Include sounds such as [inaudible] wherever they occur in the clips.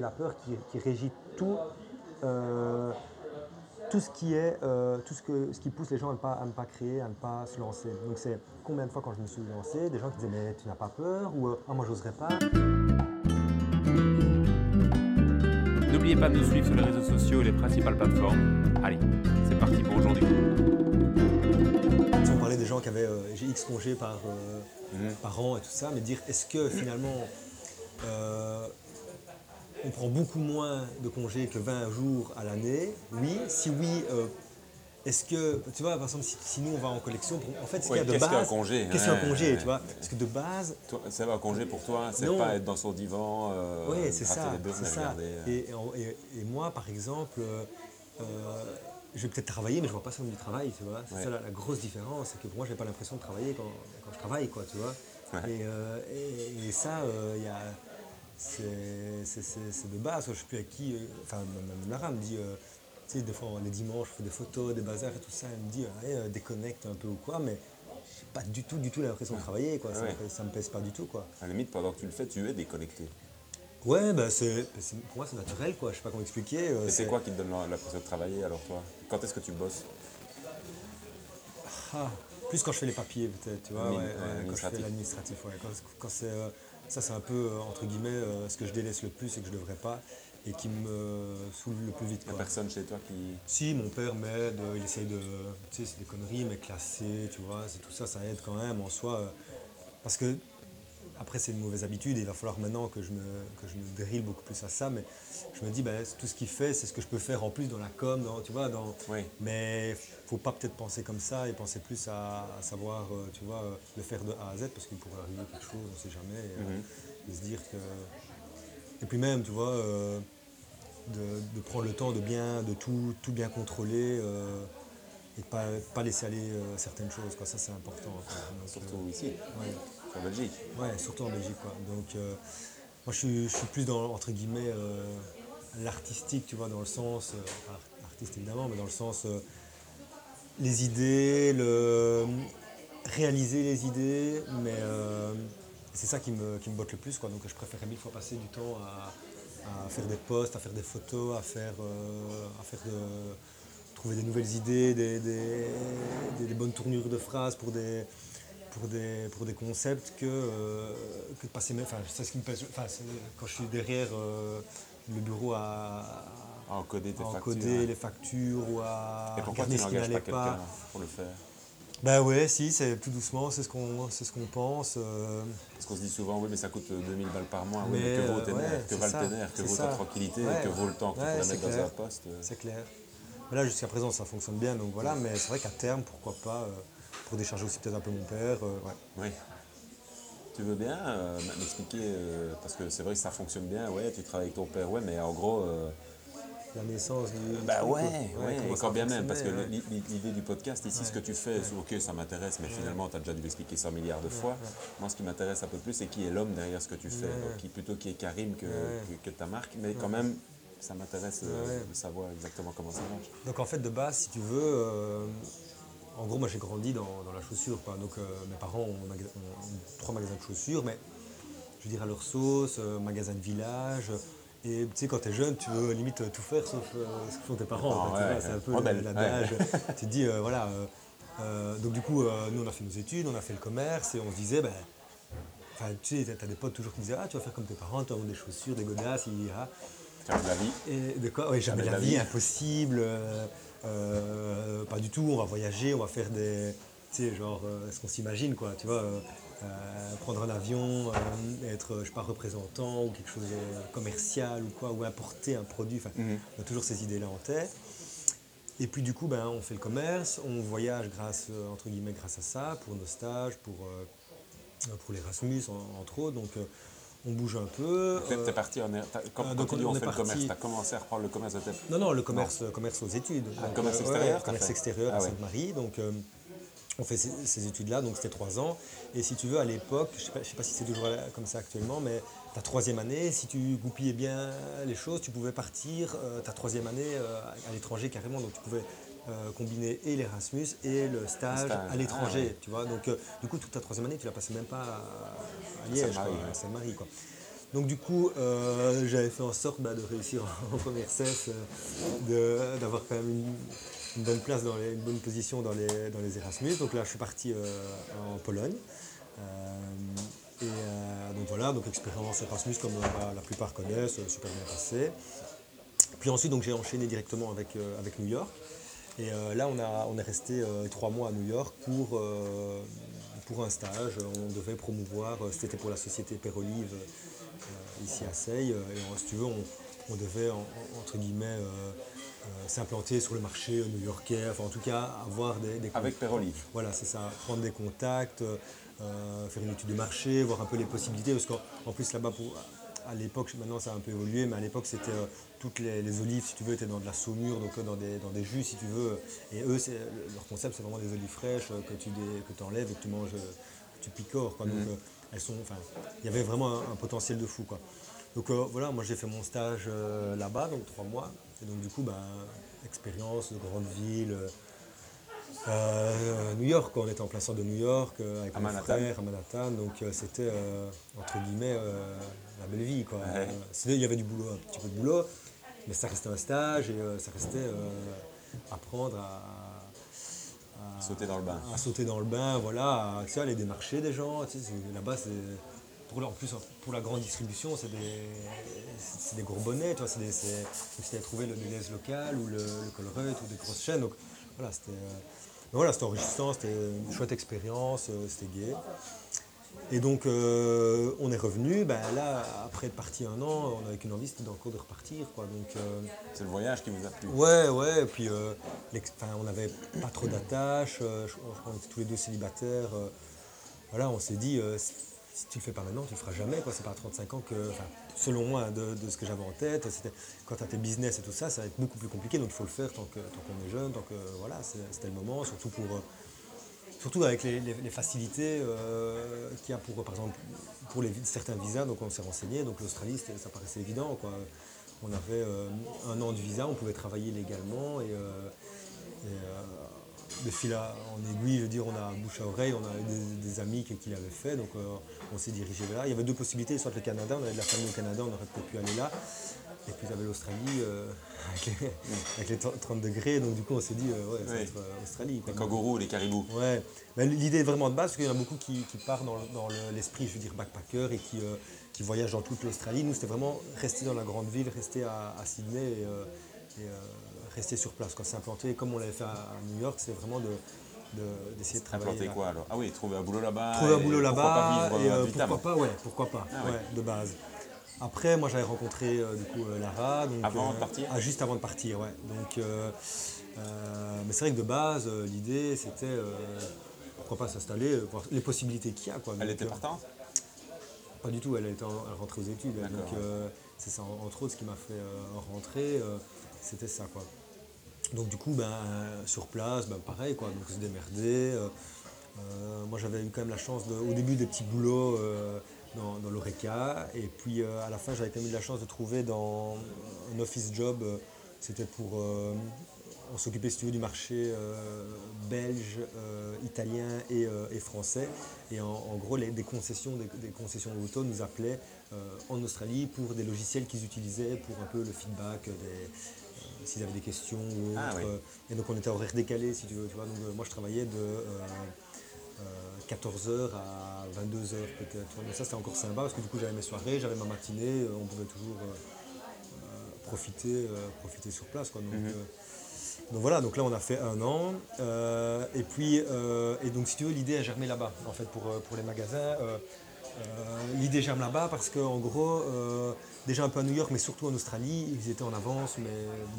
c'est la peur qui, qui régit tout, euh, tout ce qui est, euh, tout ce, que, ce qui pousse les gens à ne, pas, à ne pas créer, à ne pas se lancer. Donc c'est combien de fois quand je me suis lancé, des gens qui disaient mais tu n'as pas peur ou ah, moi j'oserais pas. N'oubliez pas de nous suivre sur les réseaux sociaux et les principales plateformes. Allez, c'est parti pour aujourd'hui. On parlait des gens qui avaient euh, j'ai X congés par, euh, Mhm. par an et tout ça, mais dire est-ce que finalement euh, on prend beaucoup moins de congés que 20 jours à l'année Oui. Si oui, euh, est-ce que, tu vois, par exemple, si, si nous on va en collection, en fait, ce Ouais, qu'il y a de qu'est-ce qu'un base, congé Qu'est-ce qu'un Ouais, congé, ouais, tu vois? Ouais. Parce que de base, Toi, C'est un congé pour toi, c'est pas être dans son divan, euh, oui, c'est ça, c'est et ça. regarder. euh. Et, moi, par exemple, euh, je vais peut-être travailler, mais je vois pas ça comme du travail, tu vois? C'est Ouais. ça la, la grosse différence, c'est que pour moi, j'ai pas l'impression de travailler quand, quand je travaille, quoi, tu vois? Ouais. Et, ça, il y a, c'est, de base. Je sais plus à qui, euh, enfin, ma- Lara me dit, euh, tu sais, des fois, les dimanches, je fais des photos, des bazars et tout ça. Elle me dit, allez, euh, déconnecte un peu ou quoi, mais j'ai pas du tout, du tout l'impression de travailler, quoi. Ça, Ouais. me, pèse- ça me pèse pas du tout, quoi. À la limite, pendant que tu le fais, tu es déconnecté. Ouais, bah c'est, c'est- pour moi c'est naturel quoi, je sais pas comment expliquer. euh, Et c'est quoi qui te donne l'impression de travailler alors toi? Quand est-ce que tu bosses? Ah, plus quand je fais les papiers peut-être, tu vois, ouais, ouais, quand je fais l'administratif, ouais. Quand, quand c'est, euh, ça c'est un peu euh, entre guillemets euh, ce que je délaisse le plus et que je devrais pas et qui me saoule le plus vite. Il n'y a Quoi. personne chez toi qui. Si mon père m'aide, euh, il essaye de, tu sais c'est des conneries mais classé, tu vois, c'est tout ça, ça aide quand même en soi. parce que après c'est une mauvaise habitude et il va falloir maintenant que je me, que je me drille beaucoup plus à ça, mais je me dis ben, tout ce qu'il fait c'est ce que je peux faire en plus dans la com, dans, tu vois, dans, Oui. mais faut pas peut-être penser comme ça et penser plus à, à savoir, euh, tu vois, euh, le faire de A à Z parce qu'il pourrait arriver quelque chose, on ne sait jamais. Et, euh, Mhm. et se dire que. Et puis même, tu vois, euh, de, de prendre le temps de bien, de tout, tout bien contrôler euh, et de pas, pas laisser aller euh, certaines choses. Quoi. Ça, c'est important. quoi. Donc, Surtout ici, ouais. En Belgique. Ouais, surtout en Belgique. Quoi. Donc, euh, moi, je suis, plus dans, entre guillemets, euh, l'artistique, tu vois, dans le sens, euh, artiste évidemment, mais dans le sens, euh, les idées, le, réaliser les idées, mais c'est ça qui me, qui me botte le plus. Quoi. Donc, je préférerais mille fois passer du temps à, faire des posts, à faire des photos, à faire, à faire de, trouver des nouvelles idées, des- des- des bonnes tournures de phrases pour des, pour des, pour des concepts que, euh, que de passer. Enfin, c'est ce qui me passe. Enfin, quand je suis derrière euh, le bureau à, À encoder tes à encoder les factures ou à Et pourquoi regarder tu ce qui n'allait pas pas. quelqu'un pour le faire? Ben ouais, si, c'est tout doucement, c'est ce qu'on c'est ce qu'on pense. euh, Parce qu'on se dit souvent, oui, mais ça coûte euh, 2000 balles par mois. Oui, mais, que vaut tes ouais, nerfs, que c'est valent ça, tes nerfs, que vaut ça. ta tranquillité, Ouais. que vaut le temps que tu pourrais c'est mettre dans un poste. c'est clair. Mais là, jusqu'à présent, ça fonctionne bien, donc voilà. Mais c'est vrai qu'à terme, pourquoi pas, euh, pour décharger aussi peut-être un peu mon père. euh, ouais. Oui. Tu veux bien euh, m'expliquer, euh, parce que c'est vrai que ça fonctionne bien, ouais, tu travailles avec ton père, ouais, mais en gros, La naissance du. du bah ouais, ouais, ça quand bien même, parce que ouais. l'idée du podcast, ici, ce que tu fais, ok, ça m'intéresse, mais finalement, tu as déjà dû l'expliquer 100 milliards de fois. Moi, ce qui m'intéresse un peu plus, c'est qui est l'homme derrière ce que tu fais, Ouais. donc qui, plutôt qui est Karim que, Ouais. que, que ta marque, mais quand même, ça m'intéresse Ouais. de savoir exactement comment ça marche. Donc en fait, de base, si tu veux, euh, en gros, moi j'ai grandi dans, dans la chaussure. quoi. Donc euh, mes parents ont, maga- ont- ont trois magasins de chaussures, mais je veux dire à leur sauce, euh, magasin de village. Et tu sais, quand t'es jeune, tu veux limite tout faire sauf euh, ce que font tes parents. Ouais, vois, c'est un peu le- ouais. l'adage. tu te dis, voilà. donc du coup, nous on a fait nos études, on a fait le commerce et on se disait, ben, enfin, tu sais, t'as des potes toujours qui disaient, ah, tu vas faire comme tes parents, tu vas vendre des chaussures, des godasses, ah. Tu as de la vie, Et de quoi? Oui, jamais Jamais la la vie, vie. impossible. Euh, pas du tout, on va voyager, on va faire des. Tu sais, genre, euh, ce qu'on s'imagine, quoi, tu vois. euh, euh, prendre un avion, être, je sais pas, représentant ou quelque chose de commercial ou quoi, ou importer un produit. Enfin, Mhm. on a toujours ces idées-là en tête. Et puis du coup, ben, on fait le commerce, on voyage grâce, entre guillemets, grâce à ça, pour nos stages, pour, pour l'Erasmus, en- entre autres. Donc, on bouge un peu. Tu euh, es parti Quand, euh, donc on on le commerce, tu as commencé à reprendre le commerce de tes. Non, non, le commerce, euh, commerce aux études. Ah, Donc, commerce extérieur, ouais, commerce fait extérieur Ah à ouais. Sainte-Marie. Donc, on fait ces, ces études-là, donc c'était trois ans. Et si tu veux, à l'époque, je ne sais, pas- je sais pas si c'est toujours comme ça actuellement, mais ta troisième année, si tu goupillais bien les choses, tu pouvais partir euh, ta troisième année euh, à l'étranger carrément. Donc, tu pouvais euh, combiner et l'Erasmus et le stage, stage, à l'étranger. ah ouais. Tu vois, donc, euh, du coup, toute ta troisième année, tu la passais même pas à, à Liège, Sainte-Marie, quoi, ouais. à Sainte-Marie. quoi. Donc du coup, euh, j'avais fait en sorte bah, de réussir [laughs] en première cesse, euh, d'avoir quand même une, bonne place, dans les, une bonne position dans les, dans les Erasmus. Donc là, je suis parti en Pologne. et donc voilà, donc expérience Erasmus comme bah, la plupart connaissent, super bien passé. Puis ensuite, donc j'ai enchaîné directement avec, avec New York. Et là, on, a, on est resté trois mois à New York pour, pour un stage. On devait promouvoir, c'était pour la société Pérolive ici à Seille. Euh, et si tu veux, on, devait, entre guillemets, euh, euh, s'implanter sur le marché new-yorkais, enfin en tout cas avoir des... Avec Peroli. Voilà, c'est ça, prendre des contacts, faire une étude de marché, voir un peu les possibilités, parce qu'en plus là-bas, à l'époque, maintenant ça a un peu évolué, mais à l'époque c'était toutes les, olives, si tu veux, étaient dans de la saumure, donc dans des, dans des jus, si tu veux. Et eux, leur concept, c'est vraiment des olives fraîches que tu que enlèves et que tu manges, que tu picores. Quoi. Donc, mm sont, enfin, il y avait vraiment un, potentiel de fou, quoi. Donc euh, voilà, moi j'ai fait mon stage euh, là-bas, donc trois mois. Et donc du coup, ben, expérience de grande ville. Euh, New York, on était en plein centre de New York avec mon frère à Manhattan, donc c'était entre guillemets la belle vie. Quoi. il y avait du boulot, un petit peu de boulot, mais ça restait un stage et ça restait apprendre à, sauter dans le bain. À, sauter dans le bain, voilà, tu sais, aller démarcher des gens. Là-bas, c'est. Pour, en plus, pour la grande distribution, c'est des, des gourbonnets, tu vois, c'est à le Deleuze local ou le, le ou des grosses chaînes. Donc voilà, c'était euh, voilà, enrichissant, c'était une chouette expérience, euh, c'était gai. Et donc, euh, on est revenu. Ben, là, après être parti un an, on avait qu'une envie, c'était encore de repartir. Quoi. Donc, euh, c'est le voyage qui vous a plu Ouais, ouais. Et puis, euh, on n'avait pas trop d'attaches. qu'on était tous les deux célibataires. voilà, on s'est dit, si tu le fais pas maintenant, tu le feras jamais. C'est pas à 35 ans que, selon moi, de, ce que j'avais en tête, quand tu as tes business et tout ça, ça va être beaucoup plus compliqué. Donc, il faut le faire tant, qu'on est jeune. Tant que, voilà, c'était le moment, surtout pour surtout avec les, facilités euh, qu'il y a pour, par exemple, pour certains visas. Donc on s'est renseigné, donc l'Australie, ça paraissait évident. On avait euh, un an de visa, on pouvait travailler légalement et, euh, de fil en aiguille, je veux dire, on a bouche à oreille, on a des, amis qui, l'avaient fait, donc on s'est dirigé vers là. Il y avait deux possibilités, soit le Canada, on avait de la famille au Canada, on aurait peut-être pu aller là. Et puis, avait l'Australie euh, [laughs] avec, les 30 degrés. Donc, du coup, on s'est dit, euh, ouais, ça va être euh, Australie. Les kangourous, les caribous. Ouais. Mais l'idée est vraiment de base, parce qu'il y en a beaucoup qui, partent dans, l'esprit, je veux dire, backpacker et qui, qui voyagent dans toute l'Australie. Nous, c'était vraiment rester dans la grande ville, rester à, Sydney et, rester sur place. Quand s'implanter, comme on l'avait fait à, New York, c'est vraiment de d'essayer de, travailler. Implanter quoi alors Ah oui, trouver un boulot là-bas. Trouver un boulot là-bas. Et, pourquoi pas, ouais, pourquoi pas, ah ouais, de base. Après, moi j'avais rencontré euh, du coup euh, Lara. avant de euh, partir ah, Juste avant de partir, ouais. Donc, mais c'est vrai que de base, l'idée c'était pourquoi pas s'installer, voir les possibilités qu'il y a. Quoi. Elle était partante Pas du tout, elle, était elle rentrait aux études. Donc c'est ça, entre autres, ce qui m'a fait rentrer, c'était ça. Quoi. Donc du coup, ben, sur place, ben, pareil, quoi. donc se démerder. moi j'avais eu quand même la chance de, au début des petits boulots dans, dans l'ORECA. Et puis euh, à la fin, j'avais quand même eu la chance de trouver dans un office job, euh, c'était pour. Euh, on s'occupait, si tu veux, du marché belge, italien et, français. Et en, gros, les, des concessions, des, concessions auto nous appelaient en Australie pour des logiciels qu'ils utilisaient pour un peu le feedback, s'ils avaient des questions ou ah autre. Et donc on était horaire décalé, si tu veux. Tu vois. Donc moi, je travaillais de 14h à 22h peut-être. Mais ça c'était encore sympa parce que du coup j'avais mes soirées, j'avais ma matinée, euh, on pouvait toujours euh, euh, profiter, profiter sur place. Quoi. Mhm. Donc, voilà, donc là on a fait un an. et puis, et donc si tu veux, l'idée a germé là-bas en fait pour, pour les magasins. L'idée germe là-bas parce qu'en gros, déjà un peu à New York, mais surtout en Australie, ils étaient en avance, mais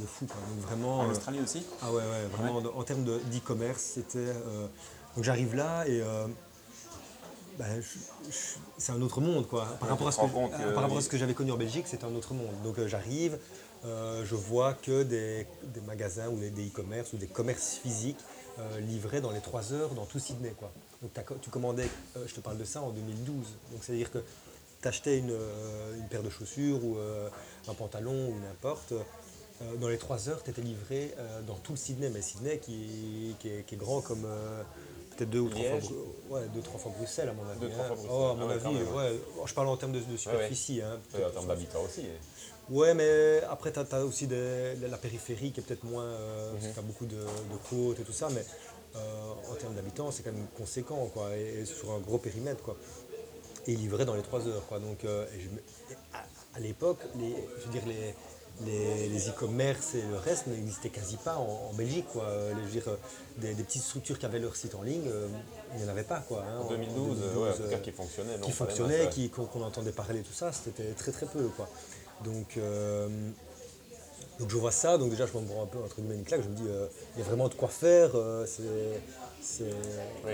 de fou. Donc vraiment, en Australie aussi? Ah ouais, ouais, vraiment en termes d'e-commerce, c'était donc j'arrive là et euh, bah, c'est un autre monde quoi. Par rapport à ce que, par rapport à ce que j'avais connu en Belgique, c'est un autre monde. Donc euh, j'arrive, euh, je vois que des, magasins ou des e-commerce ou des commerces physiques livrés dans les 3 heures dans tout Sydney quoi. Donc tu commandais, je te parle de ça en 2012. Donc c'est à dire que tu achetais une, paire de chaussures ou un pantalon ou n'importe. dans les 3 heures, tu étais livré dans tout le Sydney, mais Sydney qui, qui, est, grand comme peut-être deux ou trois fois, Liège. Bru- ouais, deux, trois fois Bruxelles à mon avis. Deux, trois hein. fois Bruxelles. Oh, à Ah mon ouais, avis, ouais. Oh, Je parle en termes de, de superficie. hein. Ouais, en termes d'habitat aussi. Ouais, mais après, tu as, aussi des- la périphérie qui est peut-être moins. euh, parce que Mhm. tu as beaucoup de, de côtes et tout ça, mais euh, en termes d'habitants, c'est quand même conséquent, quoi, et, et sur un gros périmètre, quoi. Et livrait dans les 3 heures, quoi. Donc, euh, et je à, à l'époque, les, je veux dire, les. Les e-commerce et le reste n'existaient quasi pas en, en Belgique. Quoi. Euh, les- je veux dire, euh, des, des petites structures qui avaient leur site en ligne, euh, il n'y en avait pas. Quoi, hein, En 2012, euh, ouais, en tout cas, euh, qui fonctionnait. non, qui qui, qu'on, entendait parler, tout ça, c'était très très peu. Quoi. Donc, euh, donc je vois ça, donc déjà je me prends un peu entre guillemets une claque, je me dis, euh, il y a vraiment de quoi faire, euh, c'est, Oui.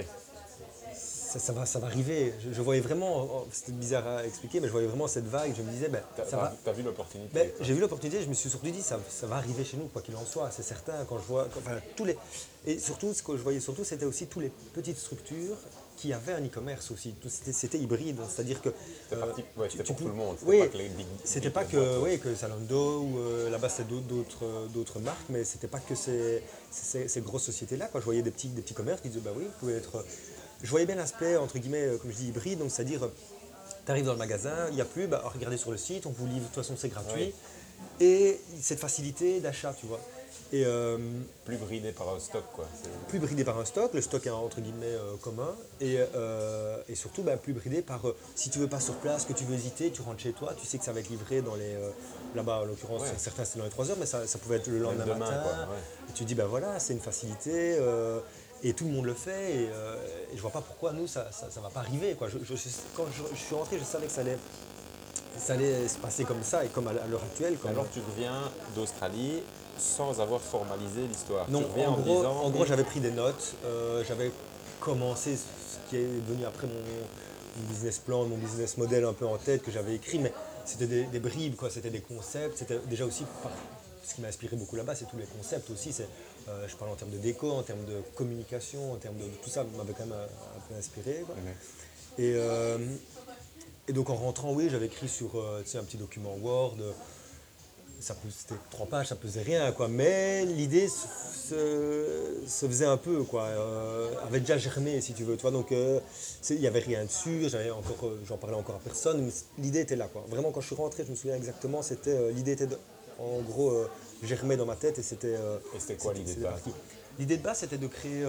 ça, ça va, ça va arriver. Je, je voyais vraiment, oh, c'était bizarre à expliquer, mais je voyais vraiment cette vague, je me disais, ben, T'as, ça va, t'as vu l'opportunité. ben, j'ai vu l'opportunité, je me suis surtout dit ça, ça va arriver chez nous quoi qu'il en soit, c'est certain. Quand je vois, enfin tous les et surtout ce que je voyais surtout c'était aussi tous les petites structures qui avaient un e-commerce aussi. C'était, hybride, c'est-à-dire que C'était euh, ouais, pour tout le monde. C'était oui, pas que les big. c'était big pas boîtes. que, oui, que Zalando ou euh, là-bas c'était d'autres, euh, marques, mais c'était pas que ces, ces, ces grosses sociétés-là. Je voyais des petits, des petits commerces qui disaient bah oui, vous pouvez être. Je voyais bien l'aspect entre guillemets, euh, comme je dis hybride, donc c'est-à-dire tu arrives dans le magasin, il n'y a plus, bah, regardez sur le site, on vous livre, de toute façon c'est gratuit. Et cette facilité d'achat, tu vois. Et euh, Plus bridé par un stock, quoi. C'est- plus bridé par un stock, le stock est entre guillemets euh, commun, et, euh, et surtout bah, plus bridé par si tu veux pas sur place, que tu veux hésiter, tu rentres chez toi, tu sais que ça va être livré dans les. Là-bas, en l'occurrence, Ouais. certains c'était dans les 3 heures, mais ça, ça pouvait être le lendemain demain, matin. quoi, ouais. Et tu dis, bah voilà, c'est une facilité, et tout le monde le fait, et, et je vois pas pourquoi nous, ça, ça, ça va pas arriver. Quoi. Je, je- quand je, je suis rentré, je savais que ça allait, ça allait se passer comme ça, et comme à l'heure actuelle. Comme, Alors tu reviens d'Australie sans avoir formalisé l'histoire. Non, en, en, gros, disant. en gros, j'avais pris des notes, euh, j'avais commencé ce qui est devenu après mon, mon business plan, mon business model un peu en tête que j'avais écrit, mais c'était des, des bribes, quoi, c'était des concepts, c'était déjà aussi ce qui m'a inspiré beaucoup là-bas, c'est tous les concepts aussi. C'est, euh, je parle en termes de déco, en termes de communication, en termes de, de tout ça, m'avait quand même un, un peu inspiré. quoi. Et, euh, et donc en rentrant, oui, j'avais écrit sur euh, un petit document Word. Ça c'était trois pages, ça pesait rien, quoi. Mais l'idée se, se- se faisait un peu, quoi. euh, avait déjà germé, si tu veux. Donc euh, il n'y avait rien dessus. J'avais encore, euh, j'en parlais encore à personne. Mais l'idée était là, quoi. Vraiment, quand je suis rentré, je me souviens exactement. C'était euh, l'idée était de- en gros germait dans ma tête et c'était. Et c'était quoi l'idée de base? L'idée de base, c'était de créer.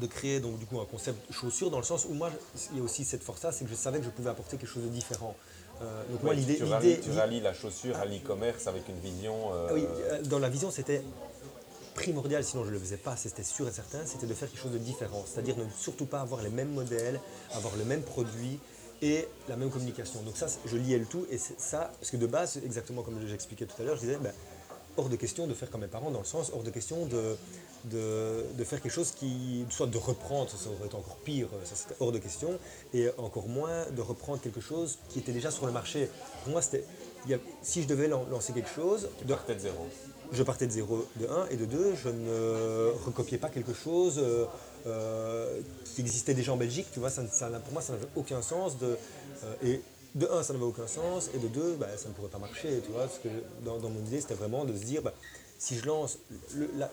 de créer donc du coup un concept chaussure dans le sens où moi il y a aussi cette force là c'est que je savais que je pouvais apporter quelque chose de différent Euh, donc moi l'idée tu, rallies, tu rallies la chaussure à l'e-commerce avec une vision. euh, oui, euh, dans la vision, c'était primordial, sinon je ne le faisais pas, c'était sûr et certain, c'était de faire quelque chose de différent. C'est-à-dire ne surtout pas avoir les mêmes modèles, avoir le même produit et la même communication. Donc ça, je liais le tout et ça, parce que de base, exactement comme j'expliquais tout à l'heure, je disais, ben, hors de question de faire comme mes parents, dans le sens, hors de question de, de, de faire quelque chose qui, soit de reprendre, ça aurait été encore pire, ça c'était hors de question, et encore moins de reprendre quelque chose qui était déjà sur le marché. Pour moi, c'était, si je devais lan- lancer quelque chose, tu de, partais de zéro. je partais de zéro, de 1, et de 2, je ne recopiais pas quelque chose euh, euh, qui existait déjà en Belgique, tu vois, ça, pour moi ça n'avait aucun sens, de, euh, et de 1 ça n'avait aucun sens, et de 2 bah, ça ne pourrait pas marcher, tu vois, parce que dans, dans mon idée c'était vraiment de se dire, bah, si je lance, le- la-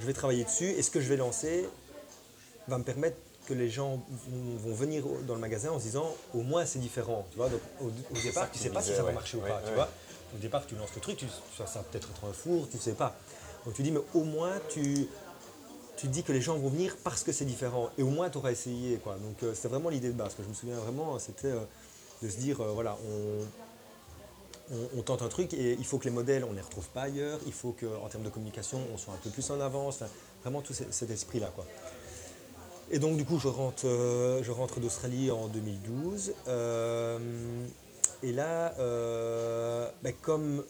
je vais travailler dessus, et ce que je vais lancer va me permettre que les gens vont, vont venir dans le magasin en se disant au moins c'est différent. Tu vois, donc au, départ, tu tu sais pas si ça va ouais. marcher ou Ouais, pas. Tu vois. Au départ, tu lances le truc, tu, ça, ça va peut-être être un four, tu sais pas. Donc tu dis, mais au moins tu, tu dis que les gens vont venir parce que c'est différent. Et au moins tu auras essayé. Quoi. Donc euh, c'était vraiment l'idée de base. Que je me souviens vraiment, c'était euh, de se dire, euh, voilà, on, tente un truc et il faut que les modèles, on ne les retrouve pas ailleurs. Il faut qu'en termes de communication, on soit un peu plus en avance. Vraiment tout ce- cet esprit-là. Quoi. Et donc du coup, je rentre, euh, je rentre d'Australie en 2012. euh, et là, ben, comme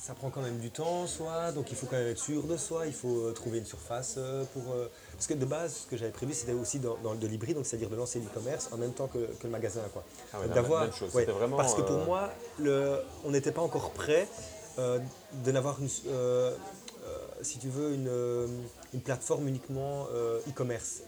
ça prend quand même du temps, soit, donc il faut quand même être sûr de soi, il faut euh, trouver une surface euh, pour... euh, parce que de base, ce que j'avais prévu, c'était aussi dans, dans le de l'hybride, donc c'est-à-dire de lancer l'e-commerce en même temps que, que le magasin. Quoi. Ah ouais, c'était vraiment, Parce que pour euh, moi, le, on n'était pas encore prêt euh, de n'avoir une... euh, si tu veux, une, une plateforme uniquement e-commerce.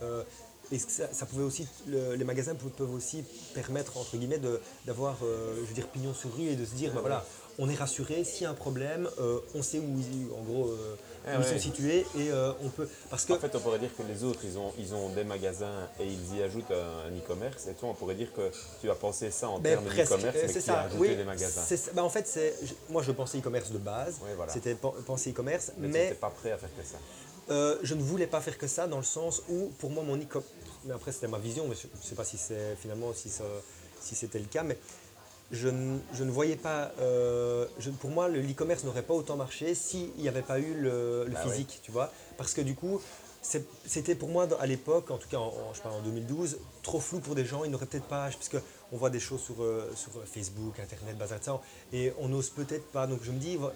Et ça, ça pouvait aussi, le- les magasins peuvent, peuvent aussi permettre, entre guillemets, d'avoir, euh, je veux dire, pignon sur rue et de se dire, ben voilà, on est rassuré, s'il y a un problème, euh, on sait où, ils- en gros, euh, Ah où ils sont situés et euh, on peut. Parce que En fait, on pourrait dire que les autres, ils ont, ils ont des magasins et ils y ajoutent un, e-commerce. Et toi, on pourrait dire que tu as pensé ça en Ben, termes d'e-commerce, euh, mais ça, as ajouté oui, des magasins. Ben, en fait, c'est, moi je pensais e-commerce de base, Oui, voilà. c'était pen- penser e-commerce, Mais, tu mais n'étais pas prêt à faire que ça. euh, je ne voulais pas faire que ça dans le sens où, pour moi, mon e-commerce, mais après c'était ma vision, mais je ne sais pas si c'est finalement si, ça- si c'était le cas, mais je, ne- je ne voyais pas, euh, je- pour moi, le e-commerce n'aurait pas autant marché s'il n'y avait pas eu le, le Bah ouais. physique, tu vois, parce que du coup, c'était pour moi à l'époque, en tout cas en, en- je parle en 2012, trop flou pour des gens, ils n'auraient peut-être pas, puisque on voit des choses sur, euh, sur Facebook, Internet, bazar de ça, et on n'ose peut-être pas. Donc je me dis, euh,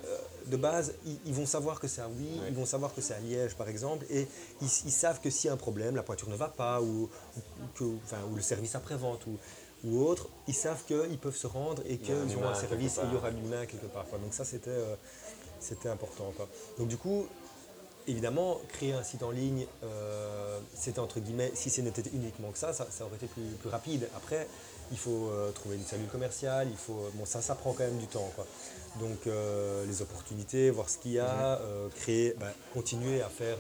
de base, ils, ils vont savoir que c'est à Oui, Ouais. ils vont savoir que c'est à Liège par exemple, et ils, ils savent que s'il y a un problème, la pointure ne va pas, ou, ou que, enfin, ou le service après-vente, ou, ou autre, ils savent qu'ils peuvent se rendre et qu'ils ont humain un service et il y aura l'humain quelque part. quoi. Donc ça, c'était euh, important. quoi. Donc du coup, évidemment, créer un site en ligne, euh, c'était entre guillemets, si ce n'était uniquement que ça, ça, ça aurait été plus, plus rapide. Après, il faut euh, trouver une cellule commerciale, il faut, bon, ça, ça prend quand même du temps. Quoi. Donc euh, les opportunités, voir ce qu'il y a, euh, créer, ben, continuer à faire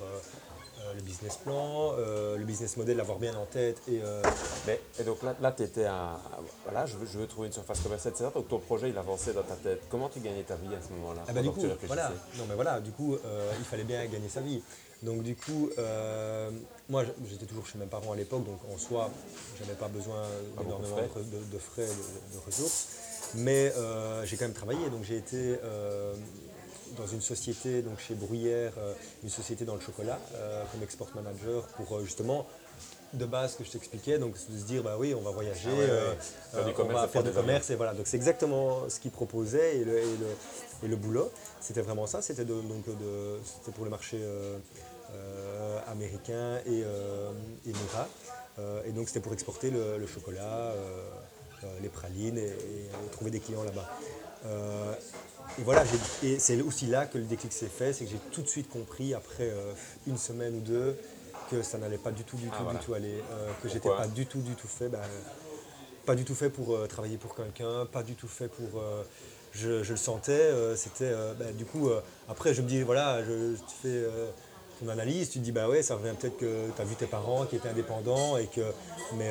le business plan, euh, le business model, l'avoir bien en tête et euh, Mais, et donc là, là tu étais à. Voilà, je veux, je veux trouver une surface commerciale, etc. Donc ton projet, il avançait dans ta tête. Comment tu gagnais ta vie à ce moment-là Ah bah du coup, tu voilà. Non mais voilà, du coup, euh, il fallait bien gagner sa vie. Donc du coup, euh, moi j'étais toujours chez mes parents à l'époque, donc en soi, j'avais pas besoin de d'énormément frais? de, de frais, de, de ressources. Mais euh, j'ai quand même travaillé, donc j'ai été euh, dans une société, donc chez Bruyère, euh, une société dans le chocolat, euh, comme export manager pour euh, justement de base ce que je t'expliquais, donc de se dire bah oui on va voyager, Ah ouais, euh, Faire du commerce on va et faire du commerce et voilà. Donc c'est exactement ce qu'ils proposaient et le, et le, et le boulot c'était vraiment ça. C'était de- donc de c'était pour le marché euh, euh, américain et émirat Euh, et donc c'était pour exporter le, le chocolat les pralines et, et trouver des clients là-bas et voilà, et c'est aussi là que le déclic s'est fait, c'est que j'ai tout de suite compris après euh, une semaine ou deux que ça n'allait pas du tout, du tout, Ah, voilà. du tout aller, euh, que j'étais pas du tout, du tout fait, bah, pas du tout fait pour euh, travailler pour quelqu'un, pas du tout fait pour. je, je le sentais, c'était. bah, du coup, après, je me dis, voilà, je, tu fais ton analyse, tu te dis, bah ouais, ça revient peut-être que tu as vu tes parents qui étaient indépendants et que. Mais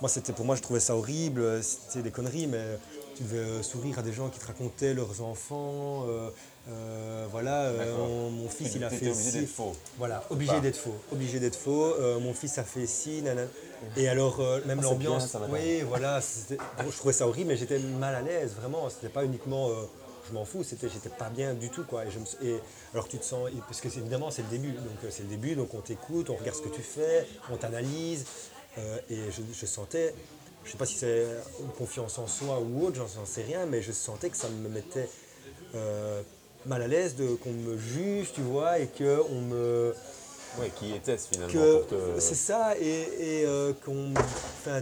moi, c'était pour moi, je trouvais ça horrible, c'était des conneries, mais tu devais euh, sourire à des gens qui te racontaient leurs enfants. euh, euh, voilà, euh, mon, fils, il a [laughs] fait. obligé d'être faux. Voilà, obligé d'être faux. Obligé d'être faux. Euh, mon fils a fait ci, nanana. Et alors, même Ah, l'ambiance. oui, voilà. bon, je trouvais ça horrible, mais j'étais mal à l'aise, vraiment. C'était pas uniquement. je m'en fous, c'était, j'étais pas bien du tout, quoi. Et, je me, suis- et alors, tu te sens. et Parce que évidemment, c'est le début. Donc, c'est le début, donc on t'écoute, on regarde ce que tu fais, on t'analyse. et je, je sentais. Je sais pas si c'est confiance en soi ou autre, j'en sais rien, mais je sentais que ça me mettait euh, mal à l'aise de qu'on me juge, tu vois, et que on me Ouais, qui était-ce finalement que pour te- c'est ça et, et, euh, qu'on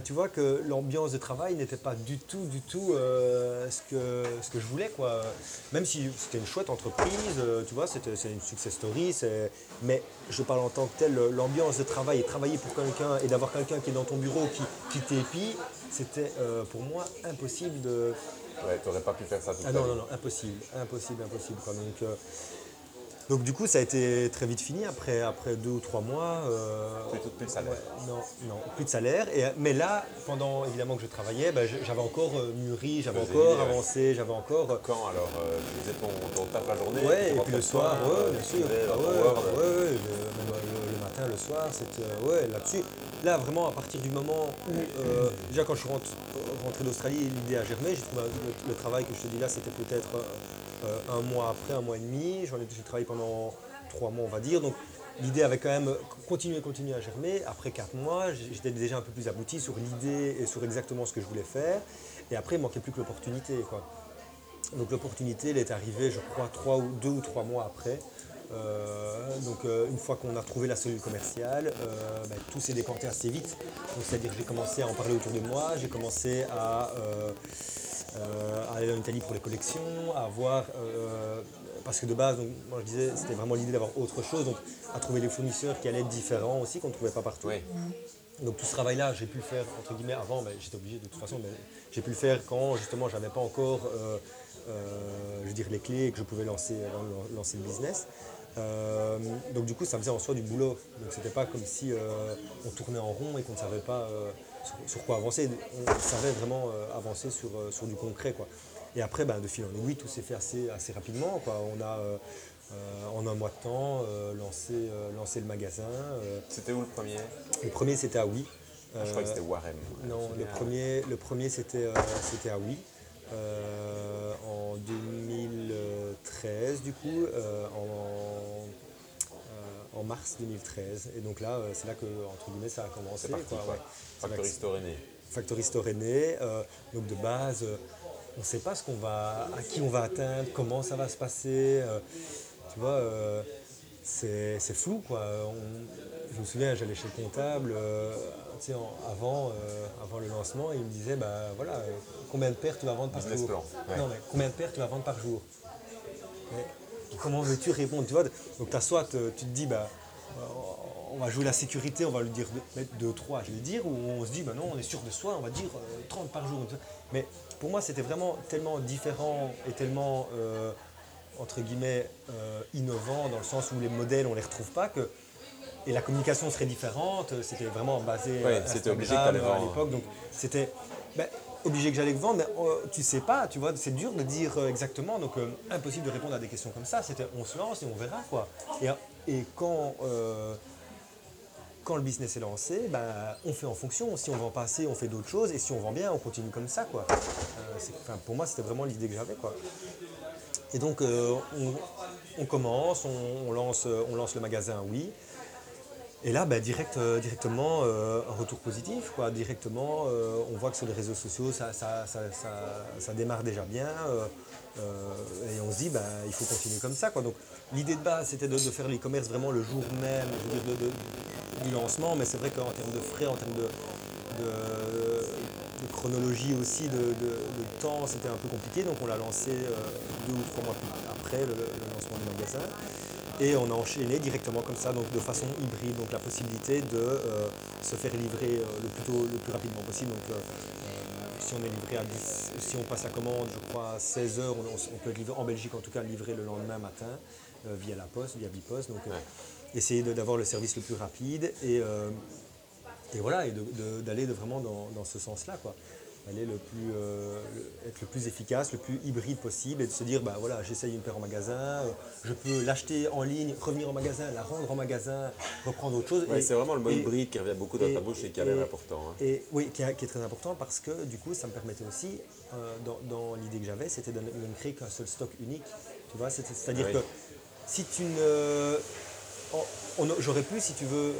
tu vois que l'ambiance de travail n'était pas du tout du tout euh, ce que ce que je voulais quoi même si c'était une chouette entreprise euh, tu vois c'était c'est une success story c'est mais je parle en tant que tel l'ambiance de travail et travailler pour quelqu'un et d'avoir quelqu'un qui est dans ton bureau qui qui t'épie c'était pour moi impossible de Ouais, t'aurais pas pu faire ça toute ah non, non, non, impossible, impossible, impossible. quoi. Donc, donc du coup, ça a été très vite fini après, après deux ou trois mois. euh, Plus de- plus de salaire. ouais, non, non, plus de salaire. Et, mais là, pendant évidemment que je travaillais, je- j'avais encore euh, mûri, j'avais encore avancé, j'avais encore. euh, Quand alors euh, Tu faisais ton, ton taf la journée Ouais, et puis le soir, ouais, euh, bien sûr. Ah ouais, le, même le- le matin, le soir, c'était euh, ouais, là-dessus. Là, vraiment, à partir du moment où, euh, [clears throat] déjà quand je suis rentré, rentré d'Australie, l'idée a germé. J'ai trouvé le travail que je te dis là, c'était peut-être euh, un mois après, un mois et demi. J'en ai j'ai travaillé pendant trois mois, on va dire. Donc l'idée avait quand même continué, continué à germer. Après quatre mois, j'étais déjà un peu plus abouti sur l'idée et sur exactement ce que je voulais faire. Et après, il manquait plus que l'opportunité. Donc l'opportunité, elle est arrivée, je crois, trois ou deux ou trois mois après. Euh, donc euh, une fois qu'on a trouvé la cellule commerciale, ben, tout s'est décanté assez vite. C'est-à-dire que j'ai commencé à en parler autour de moi, j'ai commencé à, à aller en Italie pour les collections, à voir, euh, parce que de base, donc, moi je disais, c'était vraiment l'idée d'avoir autre chose, donc à trouver des fournisseurs qui allaient être différents aussi, qu'on ne trouvait pas partout. Oui. Donc tout ce travail-là, j'ai pu le faire entre guillemets avant, mais j'étais obligé de toute façon, mais j'ai pu le faire quand justement j'avais pas encore euh, euh, je veux dire, les clés et que je pouvais lancer, lancer le business. Euh, donc du coup, ça faisait en soi du boulot. Donc c'était pas comme si euh, on tournait en rond et qu'on ne savait pas sur, quoi avancer. On savait vraiment avancer sur, sur du concret. Quoi. Et après, ben, de fil en aiguille, tout s'est fait assez, assez rapidement. Quoi. On a, en un mois de temps, lancé, lancé le magasin. C'était où le premier? Le premier, c'était à Oui. Ah, je crois que c'était Warem. Non, le premier, le premier c'était c'était à Oui. Euh, en 2013 du coup, euh, en, euh, en, mars 2013. Et donc là, c'est là que entre guillemets ça a commencé. Parti, quoi, Factory Store est né. Factory Store est né. donc de base, on ne sait pas ce qu'on va, à qui on va atteindre, comment ça va se passer. tu vois, c'est flou quoi. je me souviens, j'allais chez le comptable avant, euh, avant le lancement, il me disait bah, voilà, euh, combien de paires tu vas vendre par jour Non, mais combien de paires tu vas vendre par jour Comment veux-tu répondre tu vois Donc, as soit euh, tu te dis bah, on va jouer la sécurité, on va lui dire mettre 2, 3, je vais dire, ou on se dit bah non, on est sûr de soi, on va dire 30 par jour. Mais pour moi, c'était vraiment tellement différent et tellement, entre guillemets, innovant dans le sens où les modèles, on ne les retrouve pas que et la communication serait différente. C'était vraiment basé c'était obligé à l'époque. Donc c'était ben, obligé que j'allais vendre, mais euh, tu sais pas, tu vois, c'est dur de dire euh, exactement. Donc euh, impossible de répondre à des questions comme ça. C'était on se lance et on verra quoi. Et, et quand quand le business est lancé, ben, on fait en fonction. Si on vend pas assez, on fait d'autres choses. Et si on vend bien, on continue comme ça. Quoi. pour moi, c'était vraiment l'idée que j'avais. Quoi. Et donc, on, commence, on, lance, on lance le magasin, oui. Et là, bah, euh, directement, euh, un retour positif. Directement, euh, on voit que sur les réseaux sociaux, ça, démarre déjà bien. et on se dit, bah, il faut continuer comme ça. Donc, l'idée de base, c'était de, faire l'e-commerce vraiment le jour même du lancement. Mais c'est vrai qu'en termes de frais, en termes de, chronologie aussi, de, temps, c'était un peu compliqué. Donc, on l'a lancé deux ou trois mois après le lancement du magasin. Et on a enchaîné directement comme ça, donc de façon hybride, donc la possibilité de euh, se faire livrer euh, le, plus le plus rapidement possible. Donc, euh, si on est livré à 10, si on passe la commande, je crois à 16 h on, peut être en Belgique en tout cas, livré le lendemain matin via la poste, via Bipost. Donc, essayer d'avoir le service le plus rapide et, et voilà, et d'aller vraiment dans, dans ce sens-là. Quoi aller le plus, euh, être le plus efficace, le plus hybride possible et de se dire, bah voilà, j'essaye une paire en magasin, euh, je peux l'acheter en ligne, revenir en magasin, la rendre en magasin, reprendre autre chose. c'est vraiment le mot hybride qui revient beaucoup dans ta bouche et qui a l'air important. Hein. Et, oui, qui, est très important parce que du coup, ça me permettait aussi, euh, dans, l'idée que j'avais, c'était de, ne créer qu'un seul stock unique. Tu vois, c'est-à-dire que si tu ne... J'aurais pu, si tu veux,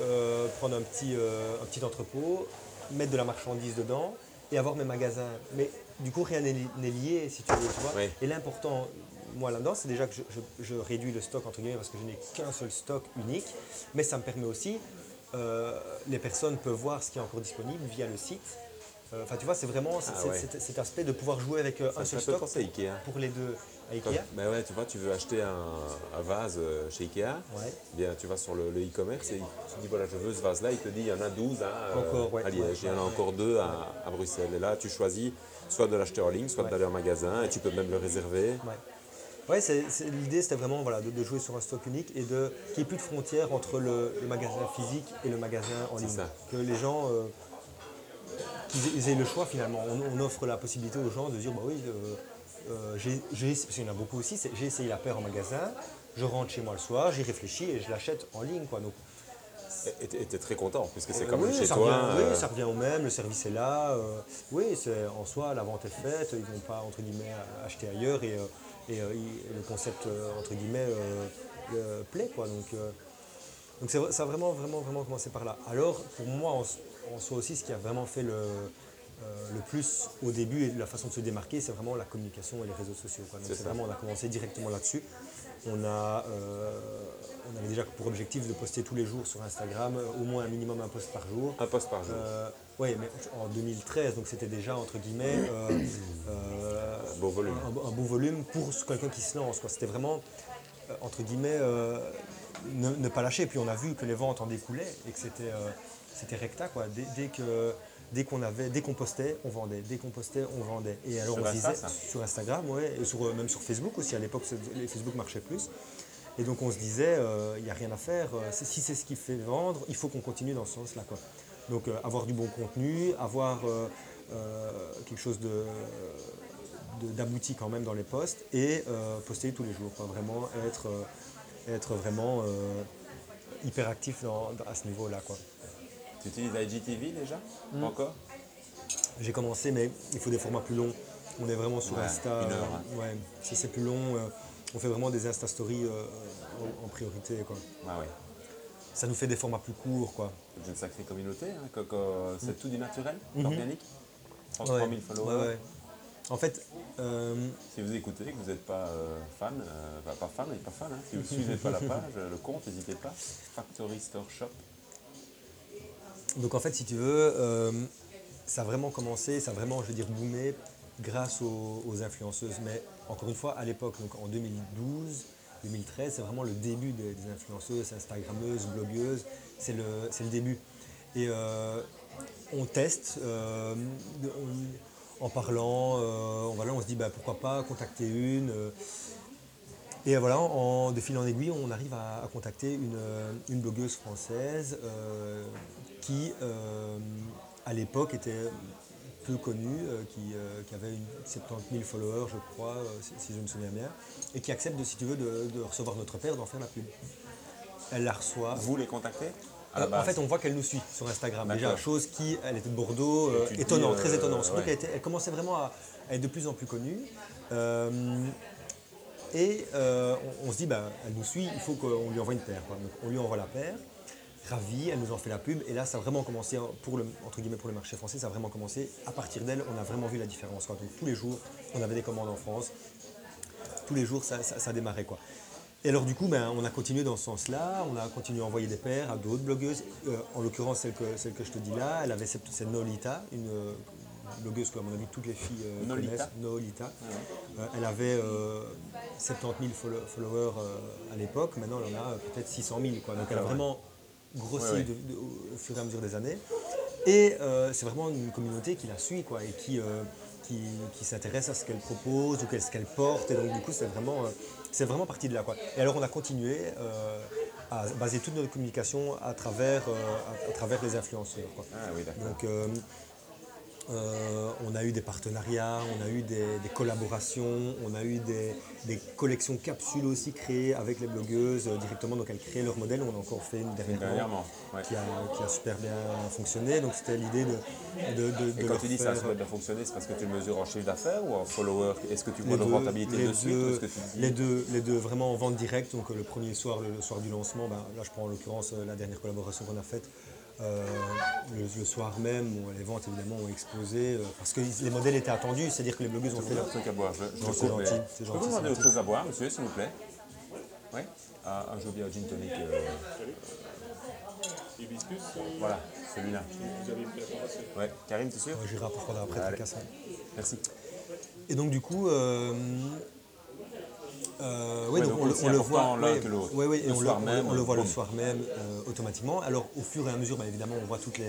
prendre un petit, un petit entrepôt, mettre de la marchandise dedans, et avoir mes magasins. Mais du coup, rien n'est lié, si tu veux. Tu vois Et l'important, moi là-dedans, c'est déjà que je, réduis le stock, entre guillemets, parce que je n'ai qu'un seul stock unique. Mais ça me permet aussi, euh, les personnes peuvent voir ce qui est encore disponible via le site. Euh, enfin, tu vois, c'est vraiment ah cet, aspect de pouvoir jouer avec euh, un seul stock pour les deux. À Ikea ben ouais, tu vois, tu veux acheter un, vase chez Ikea, bien, tu vas sur le e-commerce et tu dis voilà, je veux ce vase-là, il te dit il y en a 12 à, Liège, il y en a encore deux à, Bruxelles. Et là, tu choisis soit de l'acheter en ligne, soit d'aller en magasin et tu peux même le réserver. Ouais, l'idée c'était vraiment voilà, de, jouer sur un stock unique et de qu'il n'y ait plus de frontières entre le, magasin physique et le magasin en ligne. Que les gens qu'ils aient le choix finalement. On, offre la possibilité aux gens de dire bah oui, euh, euh, j'ai, parce qu'il y en a beaucoup aussi, j'ai essayé la paire en magasin, je rentre chez moi le soir, j'y réfléchis et je l'achète en ligne. Quoi. Donc, et tu es très content, puisque c'est euh, comme oui, chez ça toi. oui, ça revient au même, le service est là. oui, c'est, en soi, la vente est faite, ils ne vont pas, entre guillemets, acheter ailleurs et, et, le concept, entre guillemets, plaît. Quoi. Donc, donc ça a vraiment, vraiment, vraiment commencé par là. Alors, pour moi, en soi aussi, ce qui a vraiment fait le, euh, le plus au début et la façon de se démarquer, c'est vraiment la communication et les réseaux sociaux. Donc vraiment, on a commencé directement là-dessus. On, a, euh, on avait déjà pour objectif de poster tous les jours sur Instagram, au moins un minimum un post par jour. Un post par jour. Euh, oui, mais en 2013, donc c'était déjà entre guillemets un, beau volume. Un, beau volume pour quelqu'un qui se lance. C'était vraiment entre guillemets ne, pas lâcher. Et puis on a vu que les ventes en découlaient et que c'était c'était recta quoi. Dès, que dès qu'on avait, dès qu'on postait, on vendait, dès qu'on postait, on vendait. Et alors on se disait sur Instagram, ouais, et sur, même sur Facebook aussi. À l'époque, les Facebook marchait plus. Et donc on se disait, il n'y a rien à faire. Si c'est ce qui fait vendre, il faut qu'on continue dans ce sens-là. Donc avoir du bon contenu, avoir quelque chose de d'abouti quand même dans les posts et poster tous les jours. Vraiment être, être vraiment hyper actif à ce niveau-là. Quoi. Tu utilises IGTV déjà hmm. Encore J'ai commencé, mais il faut des formats plus longs. On est vraiment sur Insta. Une heure, hein. ouais, si c'est plus long, euh, on fait vraiment des Insta Stories euh, en, priorité. Quoi. Ah Ça nous fait des formats plus courts. Quoi. C'est une sacrée communauté. Hein, c'est hmm. tout du naturel, mm organique 33 000 followers. En fait. Euh, si vous écoutez, que vous n'êtes pas euh, fan, euh, pas fan, mais pas fan, hein, si vous ne suivez pas la [laughs] page, le compte, n'hésitez pas. Factory Store Shop. Donc en fait, si tu veux, ça a vraiment commencé, ça a vraiment, je veux dire, boomé grâce aux, influenceuses. Mais encore une fois, à l'époque, donc en 2012, 2013, c'est vraiment le début des, influenceuses, Instagrammeuses, blogueuses. C'est le, le début. Et on teste en parlant, euh, voilà, on se dit bah, pourquoi pas contacter une. Euh. et voilà, en, de fil en aiguille, on arrive à, contacter une, euh, blogueuse française qui, à l'époque, était peu connue, qui, avait une 70 000 followers, je crois, si, je me souviens bien, et qui accepte, de, si tu veux, de, recevoir notre père, d'en faire la pub. Elle la reçoit. Vous les contactez en fait, on voit qu'elle nous suit sur Instagram. Déjà, chose qui, elle était de Bordeaux, euh, étonnant, très euh, étonnant. elle, commençait vraiment à, être de plus en plus connue. Euh, et on, se dit, bah, elle nous suit, il faut qu'on lui envoie une paire. on lui envoie la paire, ravi, elle nous en fait la pub. Et là, ça a vraiment commencé, pour le, entre guillemets, pour le marché français, ça a vraiment commencé. À partir d'elle, on a vraiment vu la différence. Donc tous les jours, on avait des commandes en France. Tous les jours, ça, ça, ça démarrait. Quoi. Et alors du coup, ben, on a continué dans ce sens-là, on a continué à envoyer des paires à d'autres blogueuses. Euh, en l'occurrence, celle que, celle que je te dis là, elle avait cette, Nolita, une, blogueuse que, à mon avis, toutes les filles euh, connaissent, Nolita. Ah euh, elle avait 70 000 followers à l'époque, maintenant elle en a peut-être 600 000. Quoi. Donc elle a vraiment grossi au fur et à mesure des années. Et c'est vraiment une communauté qui la suit quoi, et qui, qui, s'intéresse à ce qu'elle propose ou ce qu'elle porte. Et donc du coup, c'est vraiment c'est vraiment parti de là. Quoi. Et alors on a continué euh, à baser toute notre communication à travers, euh, à, travers les influenceurs. Ah, oui, donc euh, on a eu des partenariats, on a eu des, collaborations, on a eu des, collections capsules aussi créées avec les blogueuses euh, directement. Donc elles créent leur modèle. On a encore fait une dernièrement, qui, a, super bien fonctionné. Donc c'était l'idée de, de, Et quand tu dis ça a super bien fonctionné, c'est parce que tu mesures en chiffre d'affaires ou en follower? Est-ce que tu vois de rentabilité dessus les, deux, les deux, vraiment en vente directe. Donc le premier soir, le, soir du lancement, ben, là je prends en l'occurrence euh, la dernière collaboration qu'on a faite euh, le, soir même, les ventes évidemment ont explosé euh, parce que les modèles étaient attendus, c'est-à-dire que les blogueuses ont fait leur truc à boire. Je, je c'est gentil. C'est gentil. vous demander autre chose à boire, monsieur, s'il vous plaît Oui ah, Un Jobia gin tonic. Euh, Hibiscus Voilà, celui-là. Vous avez une préparation Ouais, Karim, t'es sûr ouais, J'irai pour prendre après. Merci. Et donc, du coup, euh, oui, donc, on, le voit l'un que l'autre. Oui, oui, et on, le, même, on, le, voit le soir même euh, automatiquement. Alors au fur et à mesure, bah, évidemment, on voit toutes les.